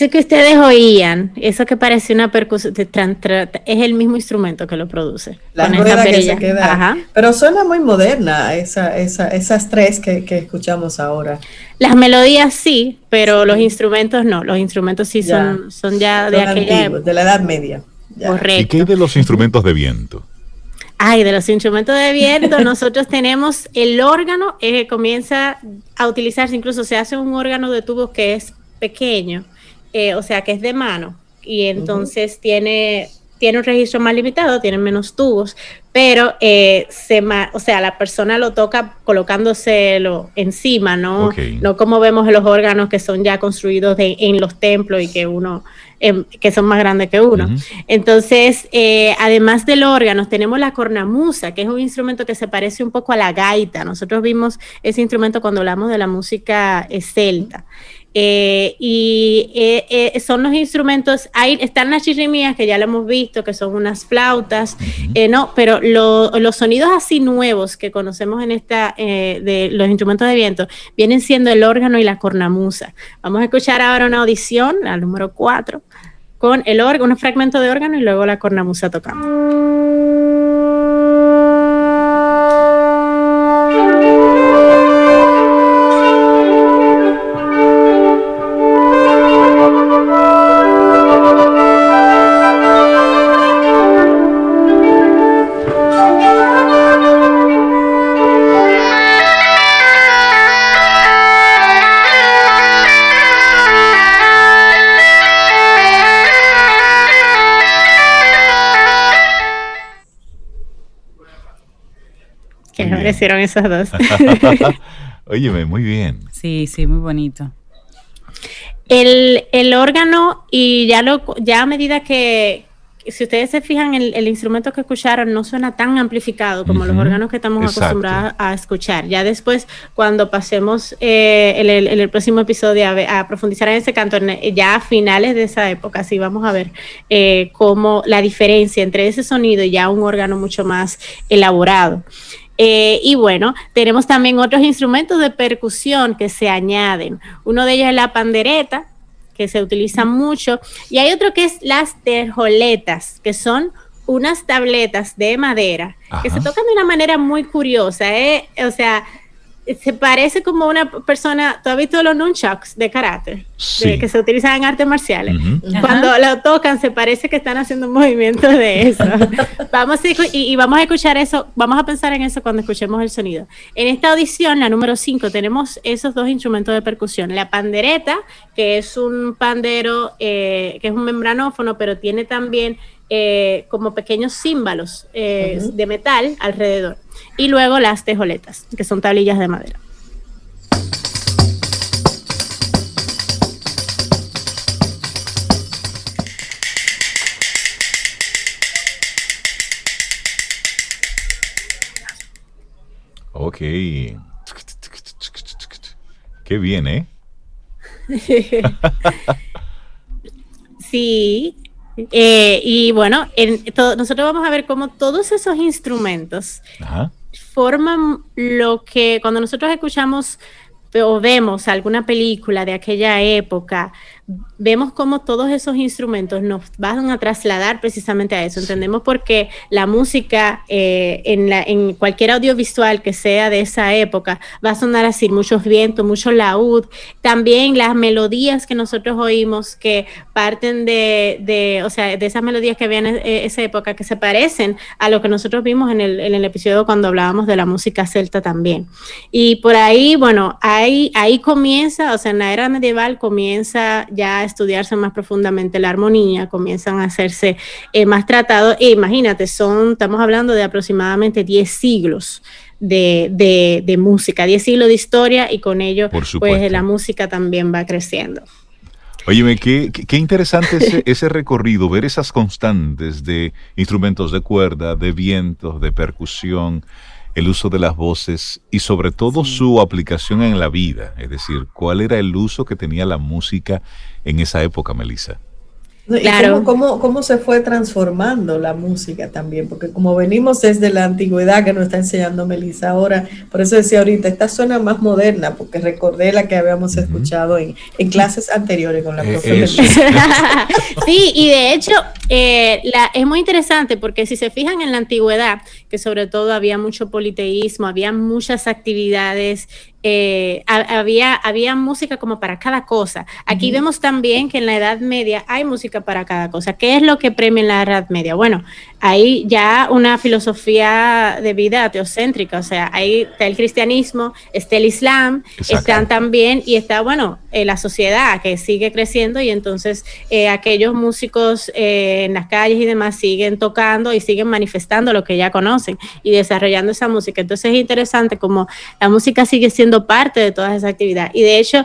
Ese que ustedes oían, eso que parece una percusión, de es el mismo instrumento que lo produce. La rueda que se queda. Ajá. Pero suena muy moderna esa, esa, esas tres que, que escuchamos ahora. Las melodías sí, pero los instrumentos no. Los instrumentos sí Ya. son, son ya de Son aquella antiguos, época. de la Edad Media. Ya. ¿Y Correcto. qué hay de los instrumentos de viento? Ay, de los instrumentos de viento, [LAUGHS] nosotros tenemos el órgano, eh, comienza a utilizarse, incluso se hace un órgano de tubo que es pequeño, eh, o sea, que es de mano, y entonces tiene, tiene un registro más limitado, tiene menos tubos, pero eh, se ma- o sea, la persona lo toca colocándoselo encima, ¿no? No como vemos en los órganos que son ya construidos de- en los templos y que uno, em, que son más grandes que uno. Entonces, eh, además del órgano, tenemos la cornamusa, que es un instrumento que se parece un poco a la gaita. Nosotros vimos ese instrumento cuando hablamos de la música eh, celta. Eh, y eh, eh, son los instrumentos, ahí están las chirrimías que ya lo hemos visto, que son unas flautas, eh, no, pero lo- los sonidos así nuevos que conocemos en esta, eh, de los instrumentos de viento, vienen siendo el órgano y la cornamusa. Vamos a escuchar ahora una audición, la número 4, con el órgano, un fragmento de órgano y luego la cornamusa tocando. ¿Qué les Muy bien. parecieron esas dos? [LAUGHS] [LAUGHS] Óyeme, muy bien. Sí, sí, muy bonito. El, el órgano, y ya, lo, ya a medida que, si ustedes se fijan, el, el instrumento que escucharon no suena tan amplificado como los Ujú, órganos que estamos exacto. acostumbrados a escuchar. Ya después, cuando pasemos eh, en, el, en el próximo episodio a, a profundizar en ese canto, en- ya a finales de esa época, sí vamos a ver eh, cómo la diferencia entre ese sonido y ya un órgano mucho más elaborado. Eh, y bueno, tenemos también otros instrumentos de percusión que se añaden. Uno de ellos es la pandereta, que se utiliza mucho, y hay otro que es las terjoletas, que son unas tabletas de madera que se tocan de una manera muy curiosa, ¿eh? o sea, se parece como una persona, ¿tú has visto los nunchucks de karate? Sí. De- que se utilizan en artes marciales. Ujú. Ajá. Cuando lo tocan se parece que están haciendo un movimiento de eso. [LAUGHS] vamos a, y, y vamos a escuchar eso, vamos a pensar en eso cuando escuchemos el sonido. En esta audición, la número 5, tenemos esos dos instrumentos de percusión. La pandereta, que es un pandero, eh, que es un membranófono, pero tiene también eh, como pequeños címbalos eh, Ujú. de metal alrededor. Y luego las tejoletas, que son tablillas de madera. Ok. Qué bien, ¿eh? [LAUGHS] Sí. Eh, y bueno, en todo- nosotros vamos a ver cómo todos esos instrumentos Ajá. Forman lo que cuando nosotros escuchamos o vemos alguna película de aquella época, vemos cómo todos esos instrumentos nos van a trasladar precisamente a eso. Entendemos porque la música eh, en, la- en cualquier audiovisual que sea de esa época va a sonar así, muchos vientos, mucho laúd, también las melodías que nosotros oímos que parten de, de, o sea, de esas melodías que había en esa época que se parecen a lo que nosotros vimos en el, en el episodio cuando hablábamos de la música celta también. Y por ahí, bueno, ahí, ahí comienza, o sea, en la era medieval comienza ya a estudiarse más profundamente la armonía, comienzan a hacerse eh, más tratados. E imagínate, son, estamos hablando de aproximadamente 10 siglos. De, de, de música, 10 siglos de historia y con ello Por pues la música también va creciendo. Óyeme, qué, qué- qué interesante ese, [LAUGHS] ese recorrido, ver esas constantes de instrumentos de cuerda, de vientos, de percusión, el uso de las voces y sobre todo su aplicación en la vida. Es decir, cuál era el uso que tenía la música en esa época, Melissa. Y Claro. cómo, cómo- cómo se fue transformando la música también, porque como venimos desde la antigüedad que nos está enseñando Melissa ahora, por eso decía ahorita, esta suena más moderna, porque recordé la que habíamos escuchado en, en clases anteriores con la Eh, profe [LAUGHS] [LAUGHS] sí, y de hecho eh, la- es muy interesante porque si se fijan en la antigüedad, que sobre todo había mucho politeísmo, había muchas actividades, eh, ha- había, había música como para cada cosa. Aquí vemos también que en la Edad Media hay música para cada cosa. ¿Qué es lo que premia en la Edad Media? Bueno, hay ya una filosofía de vida teocéntrica, o sea, ahí está el cristianismo, está el islam, Exacto. están también, y está, bueno, eh, la sociedad que sigue creciendo y entonces eh, aquellos músicos eh, en las calles y demás siguen tocando y siguen manifestando lo que ya conocen y desarrollando esa música. Entonces es interesante como la música sigue siendo parte de todas esas actividades. Y de hecho,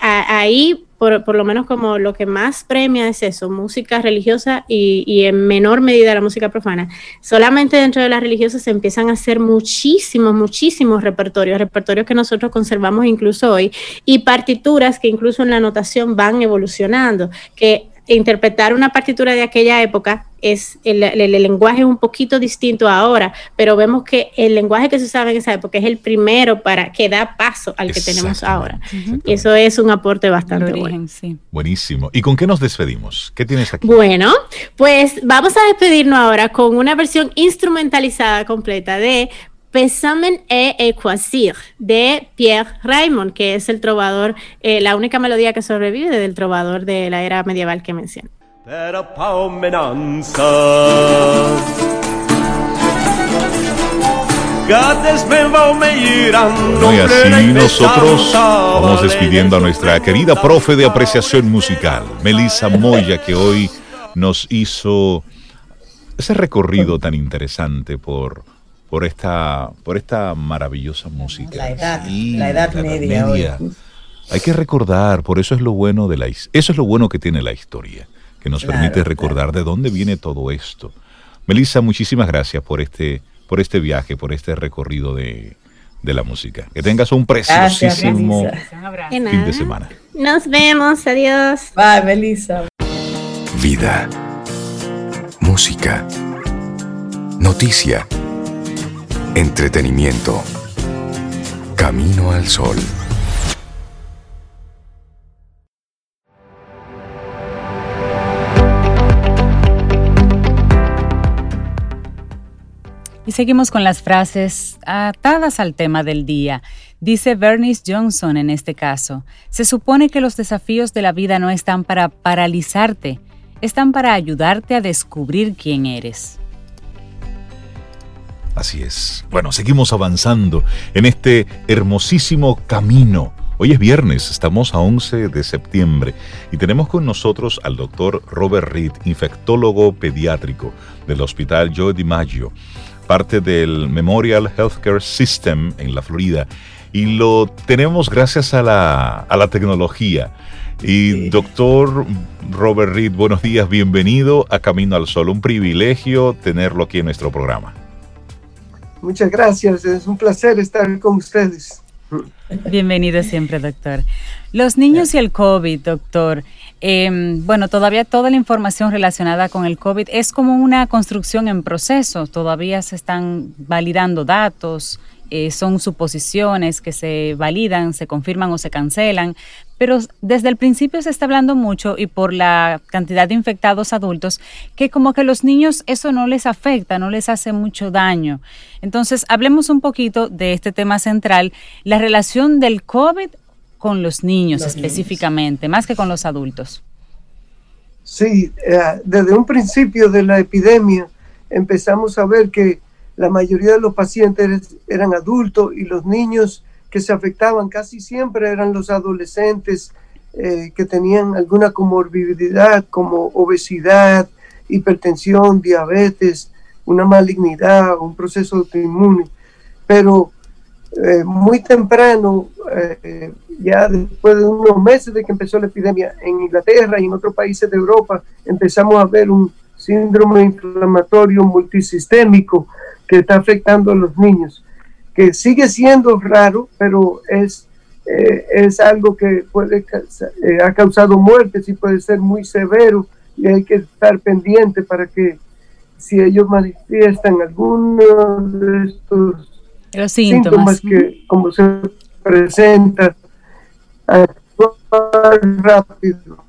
a- ahí por, por lo menos como lo que más premia es eso, música religiosa y, y en menor medida la música profana. Solamente dentro de las religiosas se empiezan a hacer muchísimos, muchísimos repertorios, repertorios que nosotros conservamos incluso hoy y partituras que incluso en la notación van evolucionando, que interpretar una partitura de aquella época es el, el- el lenguaje es un poquito distinto ahora, pero vemos que el lenguaje que se usaba en esa época es el primero para que da paso al que tenemos ahora. Y eso es un aporte bastante bueno. sí. Buenísimo. ¿Y con qué nos despedimos? ¿Qué tienes aquí? Bueno, pues vamos a despedirnos ahora con una versión instrumentalizada completa de Pesamen e Equasir de Pierre Raymond, que es el trovador, eh, la única melodía que sobrevive del trovador de la era medieval que mencioné. per paumenanza. Gades me va mirando. Bueno, y así nosotros vamos despidiendo a nuestra querida profe de apreciación musical, Melissa Moya, que hoy nos hizo ese recorrido tan interesante por, por, esta, por esta maravillosa música. La edad, Sí, la edad media hoy. Hay que recordar, por eso es lo bueno de la eso es lo bueno que tiene la historia, que nos Claro, permite recordar de dónde viene todo esto. Melissa, muchísimas gracias por este, por este viaje, por este recorrido de, de la música. Que tengas un preciosísimo fin de semana. Nos vemos, adiós. Bye, Melissa. Vida. Música. Noticia. Entretenimiento. Camino al sol. Y seguimos con las frases atadas al tema del día. Dice Bernice Johnson en este caso, se supone que los desafíos de la vida no están para paralizarte, están para ayudarte a descubrir quién eres. Así es. Bueno, seguimos avanzando en este hermosísimo camino. Hoy es viernes, estamos a 11 de septiembre y tenemos con nosotros al doctor Robert Reed, infectólogo pediátrico del Hospital Joe DiMaggio, parte del Memorial Healthcare System en la Florida. Y lo tenemos gracias a la, a la tecnología. Y doctor Robert Reed, buenos días, bienvenido a Camino al Sol. Un privilegio tenerlo aquí en nuestro programa. Muchas gracias, es un placer estar con ustedes. Bienvenido siempre, doctor. Los niños y el COVID, doctor. eh, bueno, todavía toda la información relacionada con el COVID es como una construcción en proceso. Todavía se están validando datos, eh, son suposiciones que se validan, se confirman o se cancelan. Pero desde el principio se está hablando mucho y por la cantidad de infectados adultos, que como que los niños eso no les afecta, no les hace mucho daño. Entonces, hablemos un poquito de este tema central, la relación del COVID con los niños Los niños. específicamente, más que con los adultos. Sí, eh, desde un principio de la epidemia empezamos a ver que la mayoría de los pacientes eran adultos y los niños que se afectaban casi siempre eran los adolescentes eh, que tenían alguna comorbilidad como obesidad, hipertensión, diabetes, una malignidad, un proceso autoinmune. Pero eh, muy temprano, eh, ya después de unos meses de que empezó la epidemia en Inglaterra y en otros países de Europa, empezamos a ver un síndrome inflamatorio multisistémico que está afectando a los niños, que sigue siendo raro, pero es, eh, es algo que puede, eh, ha causado muertes y puede ser muy severo y hay que estar pendiente para que si ellos manifiestan alguno de estos Los síntomas, síntomas. que como se presenta actuar rápido.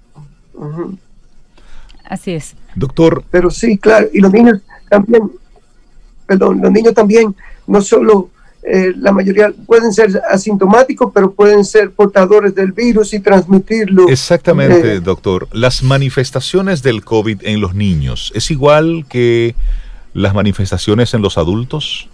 Así es. Doctor, Pero sí, claro, y los niños también, perdón, los niños también, no solo eh, la mayoría pueden ser asintomáticos, pero pueden ser portadores del virus y transmitirlo. exactamente, Eh, doctor, las manifestaciones del COVID en los niños, ¿es igual que las manifestaciones en los adultos?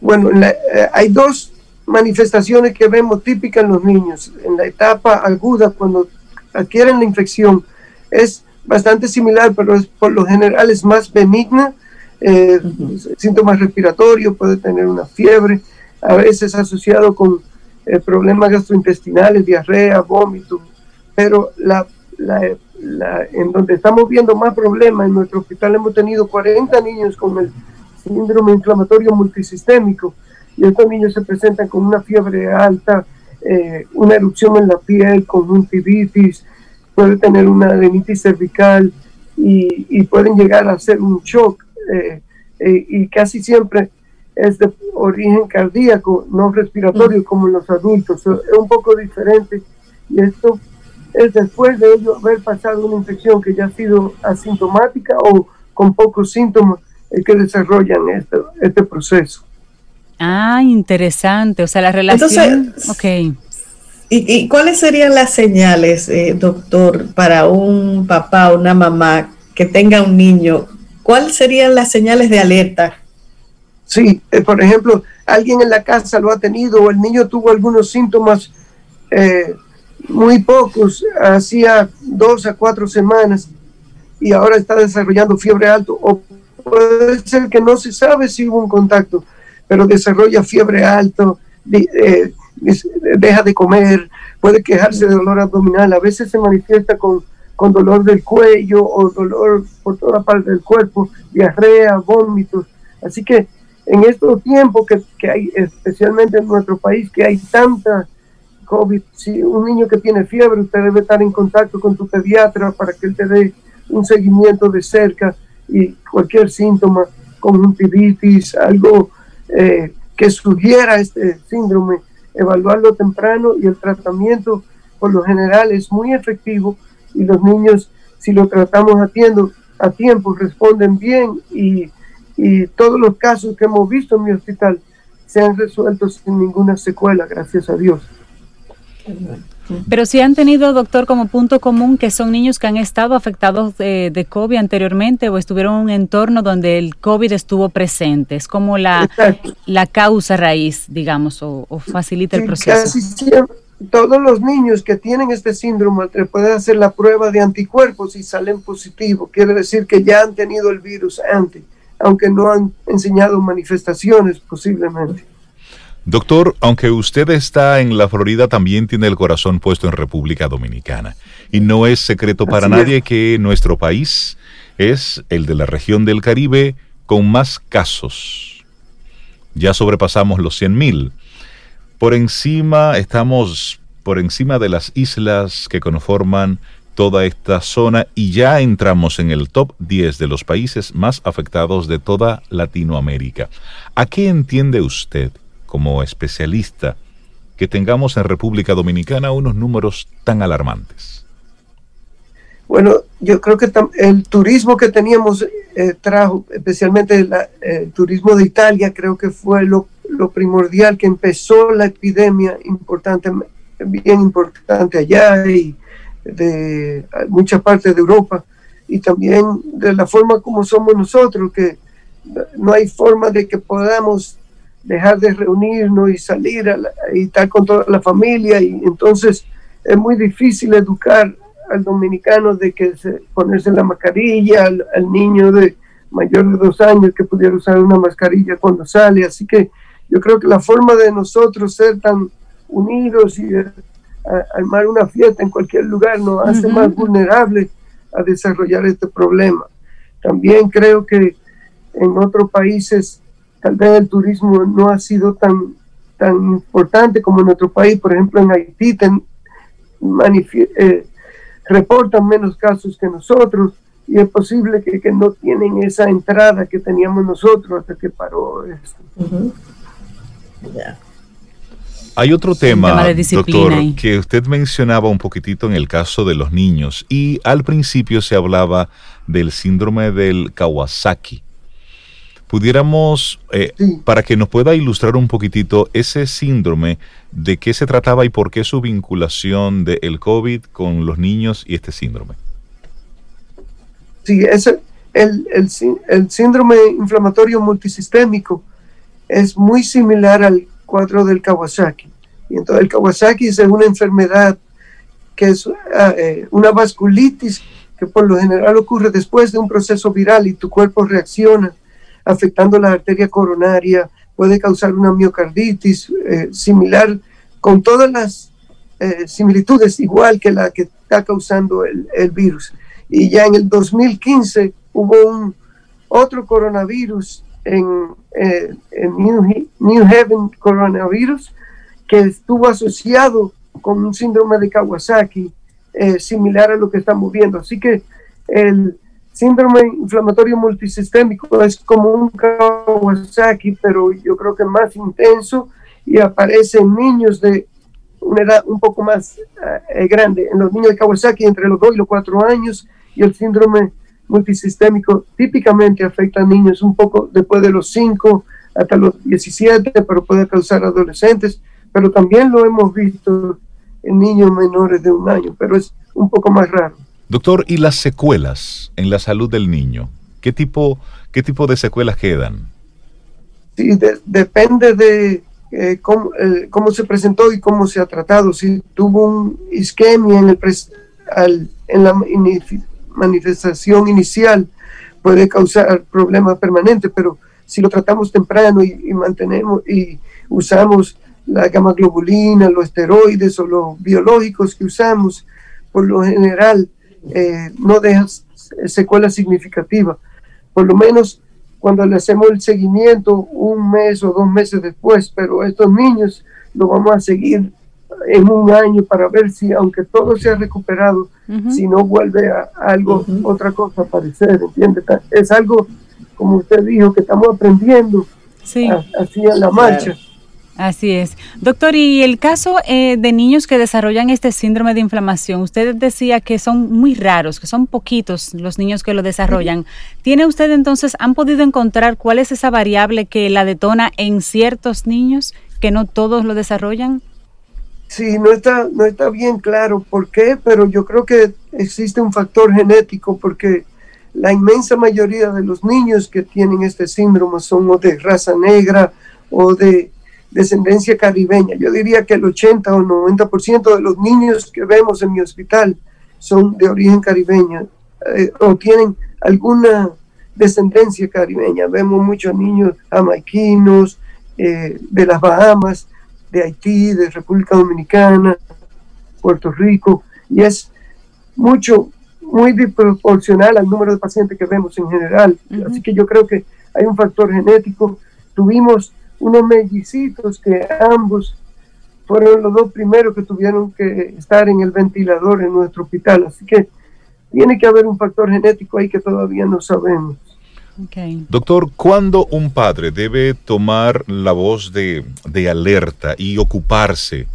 Bueno, en la- eh, hay dos manifestaciones que vemos típicas en los niños. En la etapa aguda, cuando adquieren la infección, es bastante similar, pero es, por lo general es más benigna. Eh, Síntomas respiratorios, puede tener una fiebre, a veces asociado con eh, problemas gastrointestinales, diarrea, vómito. Pero la, la- la- en donde estamos viendo más problemas, en nuestro hospital hemos tenido 40 niños con el síndrome inflamatorio multisistémico y estos niños se presentan con una fiebre alta, eh, una erupción en la piel, conjuntivitis, puede tener una adenitis cervical y, pueden llegar a hacer un shock eh, eh, y casi siempre es de origen cardíaco, no respiratorio como en los adultos, So, es un poco diferente y esto es después de ello haber pasado una infección que ya ha sido asintomática o con pocos síntomas es que desarrollan este, este proceso. Ah, interesante. O sea, la relación. Entonces- ok. ¿Y, y cuáles serían las señales, eh, doctor, para un papá o una mamá que tenga un niño? ¿Cuáles serían las señales de alerta? Sí, eh, por ejemplo, alguien en la casa lo ha tenido o el niño tuvo algunos síntomas eh, muy pocos, hacía dos a cuatro semanas y ahora está desarrollando fiebre alto o puede ser que no se sabe si hubo un contacto, pero desarrolla fiebre alto, eh, deja de comer, puede quejarse de dolor abdominal, a veces se manifiesta con, con dolor del cuello o dolor por toda parte del cuerpo, diarrea, vómitos. Así que en estos tiempos que, que hay, especialmente en nuestro país, que hay tanta COVID, si un niño que tiene fiebre, usted debe estar en contacto con tu pediatra para que él te dé un seguimiento de cerca y cualquier síntoma, conjuntivitis, algo eh, que sugiera este síndrome, evaluarlo temprano y el tratamiento por lo general es muy efectivo y los niños, si lo tratamos a tiempo, a tiempo responden bien y, y todos los casos que hemos visto en mi hospital se han resuelto sin ninguna secuela, gracias a Dios. Pero si han tenido, doctor, como punto común que son niños que han estado afectados de, de COVID anteriormente o estuvieron en un entorno donde el COVID estuvo presente. Es como la, Exacto. la causa raíz, digamos, o, o facilita el proceso. casi siempre, todos los niños que tienen este síndrome le pueden hacer la prueba de anticuerpos y salen positivos. Quiere decir que ya han tenido el virus antes, aunque no han enseñado manifestaciones posiblemente. Doctor, aunque usted está en la Florida, también tiene el corazón puesto en República Dominicana. Y no es secreto para Así es. nadie que nuestro país es el de la región del Caribe con más casos. Ya sobrepasamos los 100 mil. Por encima, estamos por encima de las islas que conforman toda esta zona y ya entramos en el top 10 de los países más afectados de toda Latinoamérica. ¿A qué entiende usted, como especialista, que tengamos en República Dominicana unos números tan alarmantes? Bueno, yo creo que el turismo que teníamos eh, trajo, especialmente la- el turismo de Italia, creo que fue lo, lo primordial que empezó la epidemia importante, bien importante allá y de muchas partes de Europa y también de la forma como somos nosotros, que no hay forma de que podamos dejar de reunirnos y salir y estar con toda la familia y entonces es muy difícil educar al dominicano de que se, ponerse la mascarilla, al, al niño de mayor de dos años que pudiera usar una mascarilla cuando sale. Así que yo creo que la forma de nosotros ser tan unidos y eh, a- armar una fiesta en cualquier lugar nos hace más vulnerables a desarrollar este problema. También creo que en otros países tal vez el turismo no ha sido tan, tan importante como en nuestro país. Por ejemplo, en Haití ten- eh, reportan menos casos que nosotros y es posible que, que no tienen esa entrada que teníamos nosotros hasta que paró esto. Hay otro tema, de doctor, ahí. que usted mencionaba un poquitito en el caso de los niños y al principio se hablaba del síndrome del Kawasaki. Pudiéramos, eh, Sí. para que nos pueda ilustrar un poquitito ese síndrome, de qué se trataba y por qué su vinculación del COVID con los niños y este síndrome. Sí, ese, el, el, sí- el síndrome inflamatorio multisistémico es muy similar al cuadro del Kawasaki. Y entonces el Kawasaki es una enfermedad que es ah, eh, una vasculitis que por lo general ocurre después de un proceso viral y tu cuerpo reacciona afectando la arteria coronaria, puede causar una miocarditis eh, similar con todas las eh, similitudes igual que la que está causando el, virus. Y ya en el 2015 hubo un otro coronavirus en, eh, en New, New Haven coronavirus que estuvo asociado con un síndrome de Kawasaki eh, similar a lo que estamos viendo. Así que el síndrome inflamatorio multisistémico es como un Kawasaki, pero yo creo que más intenso y aparece en niños de una edad un poco más eh, grande. En los niños de Kawasaki entre los 2 y los 4 años y el síndrome multisistémico típicamente afecta a niños un poco después de los 5 hasta los 17, pero puede causar adolescentes, pero también lo hemos visto en niños menores de un año, pero es un poco más raro. Doctor, ¿y las secuelas en la salud del niño? ¿Qué tipo, qué tipo de secuelas quedan? Sí, de- depende de eh, cómo, eh, cómo se presentó y cómo se ha tratado. Si tuvo un isquemia en, el pres- al- en la manifestación inicial, puede causar problemas permanentes, pero si lo tratamos temprano y, mantenemos y usamos la gamma globulina, los esteroides o los biológicos que usamos, por lo general eh, no deja secuelas significativas. Por lo menos cuando le hacemos el seguimiento un mes o dos meses después, pero estos niños lo vamos a seguir en un año para ver si, aunque todo se ha recuperado, Ujú. si no vuelve a, algo, Ujú. otra cosa a aparecer, ¿entiende? Es algo, como usted dijo, que estamos aprendiendo Sí. a- así en la marcha. Así es. Doctor, y el caso eh, de niños que desarrollan este síndrome de inflamación, usted decía que son muy raros, que son poquitos los niños que lo desarrollan. ¿Tiene usted entonces, han podido encontrar cuál es esa variable que la detona en ciertos niños, que no todos lo desarrollan? Sí, no está, no está bien claro por qué, pero yo creo que existe un factor genético porque la inmensa mayoría de los niños que tienen este síndrome son de raza negra o de descendencia caribeña. Yo diría que el 80 o 90% de los niños que vemos en mi hospital son de origen caribeño eh, o tienen alguna descendencia caribeña. Vemos muchos niños jamaiquinos, eh, de las Bahamas, de Haití, de República Dominicana, Puerto Rico, y es mucho, muy desproporcional al número de pacientes que vemos en general. Así que yo creo que hay un factor genético. Tuvimos unos mellicitos que ambos fueron los dos primeros que tuvieron que estar en el ventilador en nuestro hospital. Así que tiene que haber un factor genético ahí que todavía no sabemos. Okay. Doctor, ¿cuándo un padre debe tomar la voz de, de alerta y ocuparse?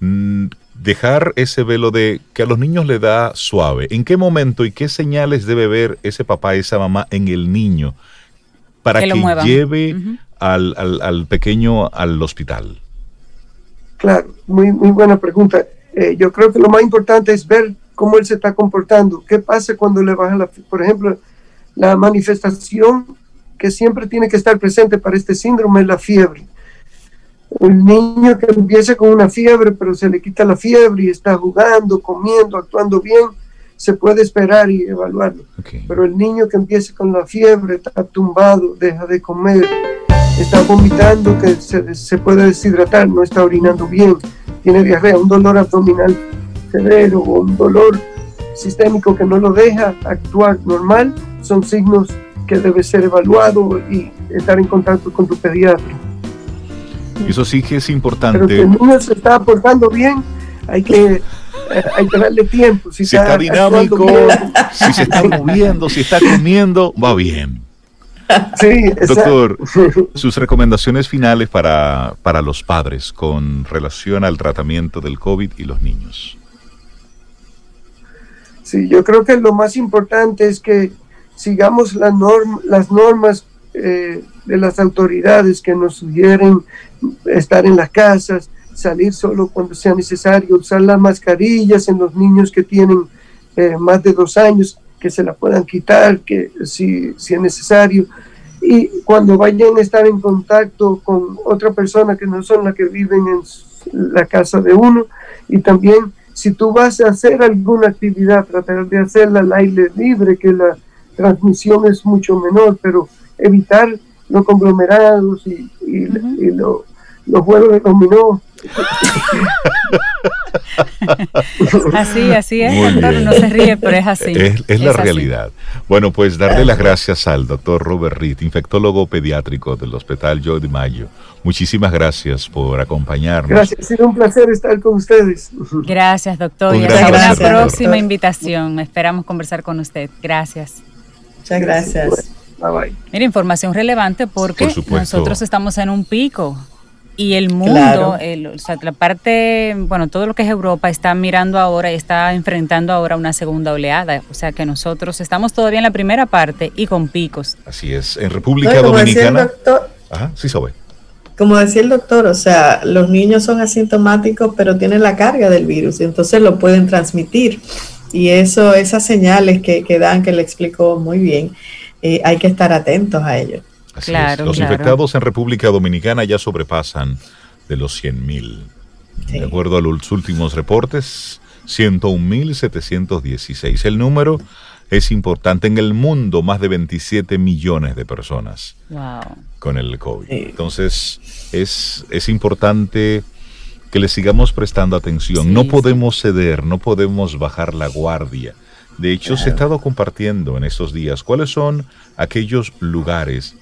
Mm, Dejar ese velo de que a los niños le da suave. ¿En qué momento y qué señales debe ver ese papá, esa mamá en el niño para Que lleve al- al pequeño al hospital? Claro, muy, muy buena pregunta. Eh, yo creo que lo más importante es ver cómo él se está comportando. ¿Qué pasa cuando le baja la, por ejemplo, la manifestación que siempre tiene que estar presente para este síndrome es la fiebre. El niño que empieza con una fiebre, pero se le quita la fiebre y está jugando, comiendo, actuando bien, se puede esperar y evaluarlo. Pero el niño que empieza con la fiebre, está tumbado, deja de comer, está vomitando, que se, se puede deshidratar, no está orinando bien, tiene diarrea, un dolor abdominal severo o un dolor sistémico que no lo deja actuar normal, son signos que debe ser evaluado y estar en contacto con tu pediatra. Eso sí que es Pero si importante. el niño se está portando bien, hay que hay que darle tiempo. Si, Si está dinámico, si se está moviendo, si está comiendo, va bien. Sí, exacto. Doctor, sus recomendaciones finales para, para los padres con relación al tratamiento del COVID y los niños. Sí, yo creo que lo más importante es que sigamos la norm- las normas eh, de las autoridades que nos sugieren estar en las casas, salir solo cuando sea necesario, usar las mascarillas en los niños que tienen eh, más de dos años, que se la puedan quitar, que si, si es necesario. Y cuando vayan a estar en contacto con otra persona que no son las que viven en la casa de uno, y también si tú vas a hacer alguna actividad, tratar de hacerla al aire libre, que la transmisión es mucho menor, pero evitar los conglomerados y, y- y lo- los juegos de dominó. [LAUGHS] Así, así es, Muy doctor. bien. No se ríe, pero es así. Es, es la realidad. Bueno, pues darle las gracias al doctor Robert Reed, infectólogo pediátrico del Hospital Joe de Mayo. Muchísimas gracias por acompañarnos. Gracias, ha sido un placer estar con ustedes. Gracias, doctor. Un Y hasta una próxima invitación. Esperamos conversar con usted. Gracias. Muchas gracias. Bye bye. Mira, información relevante porque Por nosotros estamos en un pico y el mundo, Claro. el- o sea, la parte, bueno, todo lo que es Europa está mirando ahora y está enfrentando ahora una segunda oleada. O sea que nosotros estamos todavía en la primera parte y con picos. Así es. En No, República el Dominicana. doctor, Ajá, sí, sabe. como decía el doctor, o sea, los niños son asintomáticos, pero tienen la carga del virus, y entonces lo pueden transmitir. Y eso, esas señales que, que dan, que le explicó muy bien, eh, hay que estar atentos a ello. Así Claro, es. Los claro. infectados en República Dominicana ya sobrepasan de los 100.000. Sí. De acuerdo a los últimos reportes, 101.716. El número es importante. En el mundo, más de 27 millones de personas Wow. con el COVID. Sí. Entonces, es, es importante que le sigamos prestando atención. Sí, no podemos ceder, no podemos bajar la guardia. De hecho, se ha estado compartiendo en estos días cuáles son aquellos lugares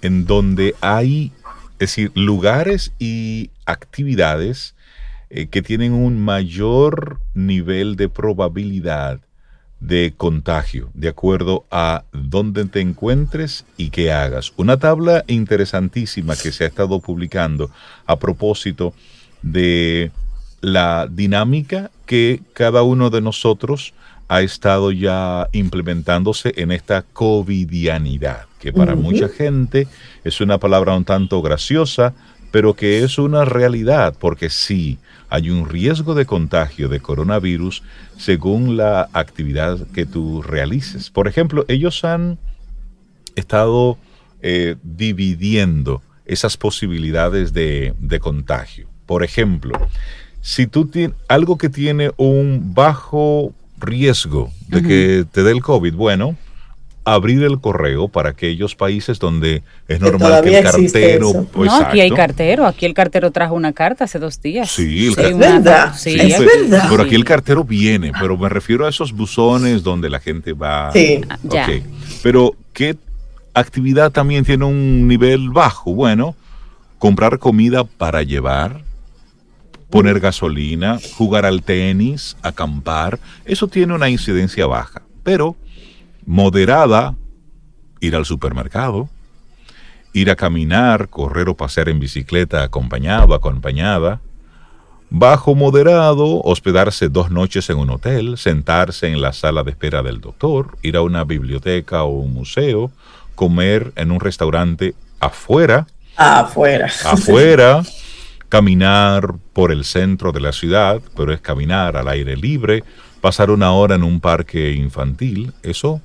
en donde hay, es decir, lugares y actividades eh, que tienen un mayor nivel de probabilidad de contagio, de acuerdo a dónde te encuentres y qué hagas. Una tabla interesantísima que se ha estado publicando a propósito de la dinámica que cada uno de nosotros ha estado ya implementándose en esta covidianidad, que para mucha gente es una palabra un tanto graciosa, pero que es una realidad, porque sí, hay un riesgo de contagio de coronavirus según la actividad que tú realices. Por ejemplo, ellos han estado eh, dividiendo esas posibilidades de, de contagio. Por ejemplo, si tú tienes algo que tiene un bajo riesgo de que te dé el COVID, bueno, abrir el correo para aquellos países donde es normal que el cartero... eso. pues, no, aquí hay cartero. Aquí el cartero trajo una carta hace dos días. Sí, el Sí, una- ¿Verdad? Sí, Sí, es pero, verdad. pero aquí el cartero viene, pero me refiero a esos buzones donde la gente va. Sí. Ah, ya. Pero, ¿qué actividad también tiene un nivel bajo? Bueno, comprar comida para llevar, poner gasolina, jugar al tenis, acampar, eso tiene una incidencia baja, pero moderada, ir al supermercado, ir a caminar, correr o pasear en bicicleta acompañado, acompañada, bajo moderado, hospedarse dos noches en un hotel, sentarse en la sala de espera del doctor, ir a una biblioteca o un museo, comer en un restaurante afuera, Afuera. afuera, [LAUGHS] caminar por el centro de la ciudad, pero es caminar al aire libre, pasar una hora en un parque infantil, eso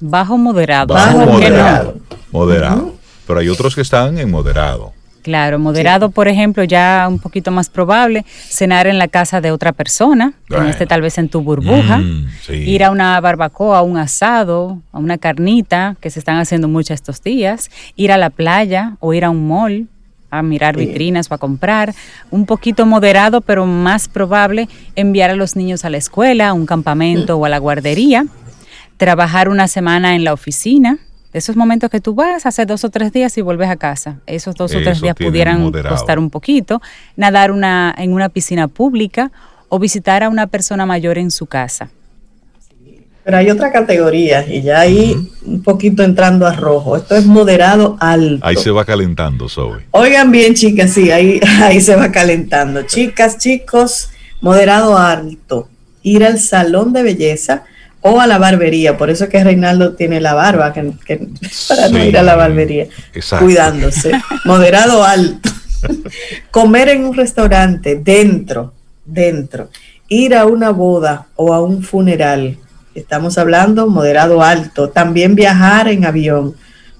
Bajo moderado. bajo Bajo moderado. Moderado. Pero hay otros que están en moderado. Claro, moderado, por ejemplo, ya un poquito más probable, cenar en la casa de otra persona, Bueno. esté tal vez en tu burbuja, Mm, sí. ir a una barbacoa, a un asado, a una carnita, que se están haciendo muchas estos días, ir a la playa o ir a un mall a mirar vitrinas o a comprar, un poquito moderado, pero más probable enviar a los niños a la escuela, a un campamento o a la guardería, trabajar una semana en la oficina. Esos momentos que tú vas, hace dos o tres días y vuelves a casa. Esos dos o tres días pudieran moderado. costar un poquito. Nadar una, en una piscina pública o visitar a una persona mayor en su casa. Pero hay otra categoría y ya ahí un poquito entrando a rojo. Esto es moderado alto. Ahí se va calentando, Zoe. Oigan bien, chicas, sí, ahí, [LAUGHS] ahí se va calentando. Chicas, chicos, moderado alto. Ir al salón de belleza o a la barbería. Por eso es que Reinaldo tiene la barba, que, que- [LAUGHS] para no ir a la barbería. exacto. Cuidándose. Moderado alto. [LAUGHS] Comer en un restaurante, dentro, dentro. Ir a una boda o a un funeral. Estamos hablando moderado alto. También viajar en avión.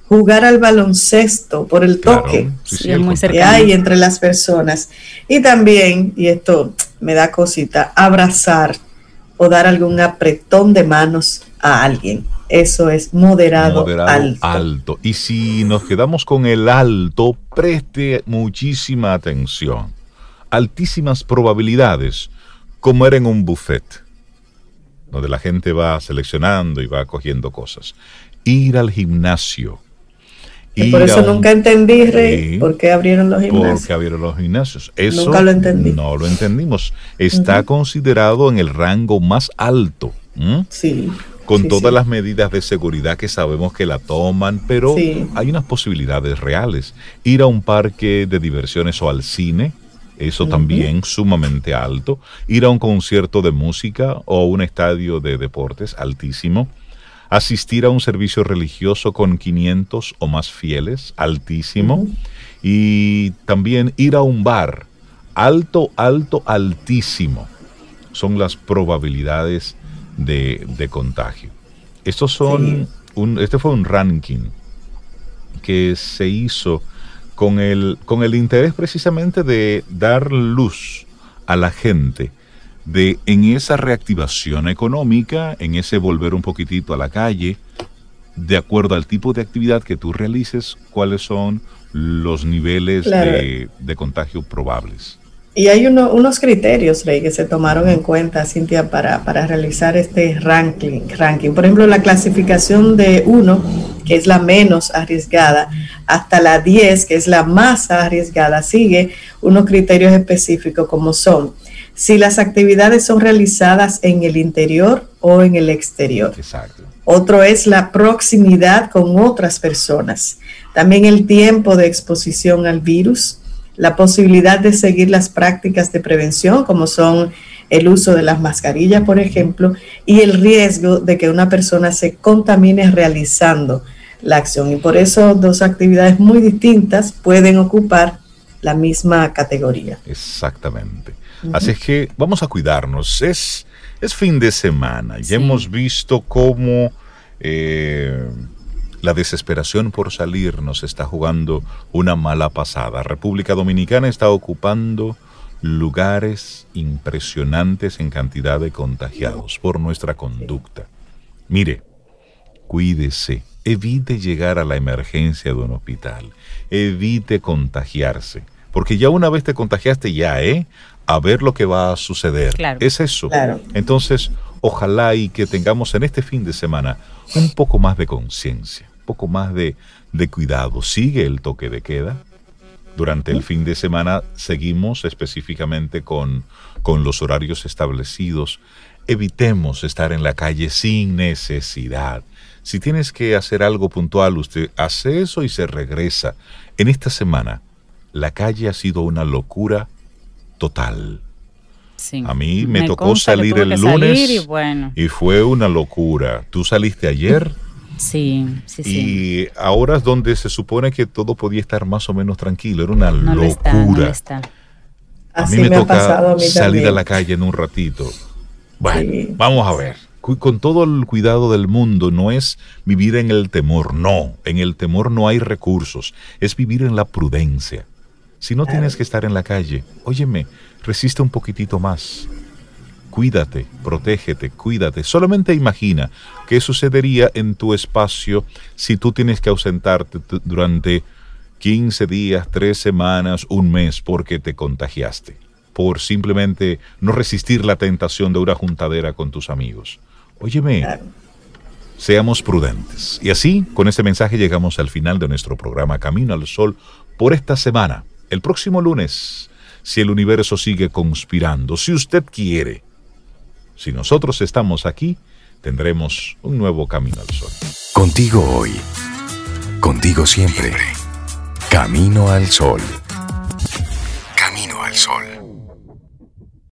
Jugar al baloncesto por el toque sí, muy que hay entre las personas. Y también, y esto me da cosita, abrazar o dar algún apretón de manos a alguien. Eso es moderado, Moderado alto. alto. Y si nos quedamos con el alto, preste muchísima atención. Altísimas probabilidades, comer en un buffet, donde la gente va seleccionando y va cogiendo cosas. Ir al gimnasio. Y por eso un- nunca entendí, Rey, por qué abrieron los gimnasios. Porque abrieron los gimnasios. Eso Nunca lo entendí. No lo entendimos. Está considerado en el rango más alto. Sí. con sí, todas sí. las medidas de seguridad que sabemos que la toman, pero Sí. hay unas posibilidades reales. Ir a un parque de diversiones o al cine, eso también sumamente alto. Ir a un concierto de música o un estadio de deportes, altísimo. Asistir a un servicio religioso con 500 o más fieles, altísimo. Y también ir a un bar, alto, alto, altísimo. Son las probabilidades de, de contagio. Estos son, un, este fue un ranking que se hizo con el, con el interés precisamente de dar luz a la gente de en esa reactivación económica, en ese volver un poquitito a la calle, de acuerdo al tipo de actividad que tú realices, cuáles son los niveles Claro. de, de contagio probables. Y hay uno- unos criterios, Rey, que se tomaron en cuenta, Cintia, para, para realizar este ranking, ranking. Por ejemplo, la clasificación de 1, que es la menos arriesgada, hasta la 10, que es la más arriesgada, sigue unos criterios específicos como son si las actividades son realizadas en el interior o en el exterior. Exacto. Otro es la proximidad con otras personas. También el tiempo de exposición al virus, la posibilidad de seguir las prácticas de prevención, como son el uso de las mascarillas, por ejemplo, y el riesgo de que una persona se contamine realizando la acción. Y por eso dos actividades muy distintas pueden ocupar la misma categoría. Exactamente. Así es que vamos a cuidarnos. Es, es fin de semana. Ya Sí. hemos visto cómo eh, la desesperación por salir nos está jugando una mala pasada. República Dominicana está ocupando lugares impresionantes en cantidad de contagiados por nuestra conducta. Mire, cuídese, evite llegar a la emergencia de un hospital, evite contagiarse, porque ya una vez te contagiaste ya, ¿eh? A ver lo que va a suceder. Claro. Es eso. Claro. Entonces, ojalá y que tengamos en este fin de semana un poco más de conciencia, un poco más de, de cuidado. Sigue el toque de queda. Durante el fin de semana seguimos específicamente con, con los horarios establecidos. Evitemos estar en la calle sin necesidad. Si tienes que hacer algo puntual, usted hace eso y se regresa. En esta semana, la calle ha sido una locura total. Sí. A mí me tocó consta salir el lunes salir y bueno, y fue una locura. Tú saliste ayer sí, sí, sí. y ahora es donde se supone que todo podía estar más o menos tranquilo. Era una no lo locura. está, no lo está. A Así mí me, me, ha toca pasado a mí salir a la calle en un ratito. Bueno, Sí. vamos a ver. Con todo el cuidado del mundo, no es vivir en el temor, no. En el temor no hay recursos, es vivir en la prudencia. Si no tienes que estar en la calle, óyeme, resiste un poquitito más. Cuídate, protégete, cuídate. Solamente imagina qué sucedería en tu espacio si tú tienes que ausentarte durante 15 días, 3 semanas, un mes porque te contagiaste, por simplemente no resistir la tentación de una juntadera con tus amigos. Óyeme, seamos prudentes. Y así, con este mensaje llegamos al final de nuestro programa Camino al Sol por esta semana. El próximo lunes si el universo sigue conspirando. Si usted quiere, si nosotros estamos aquí, tendremos un nuevo camino al sol. Contigo hoy. Contigo siempre. Camino al sol. Camino al sol.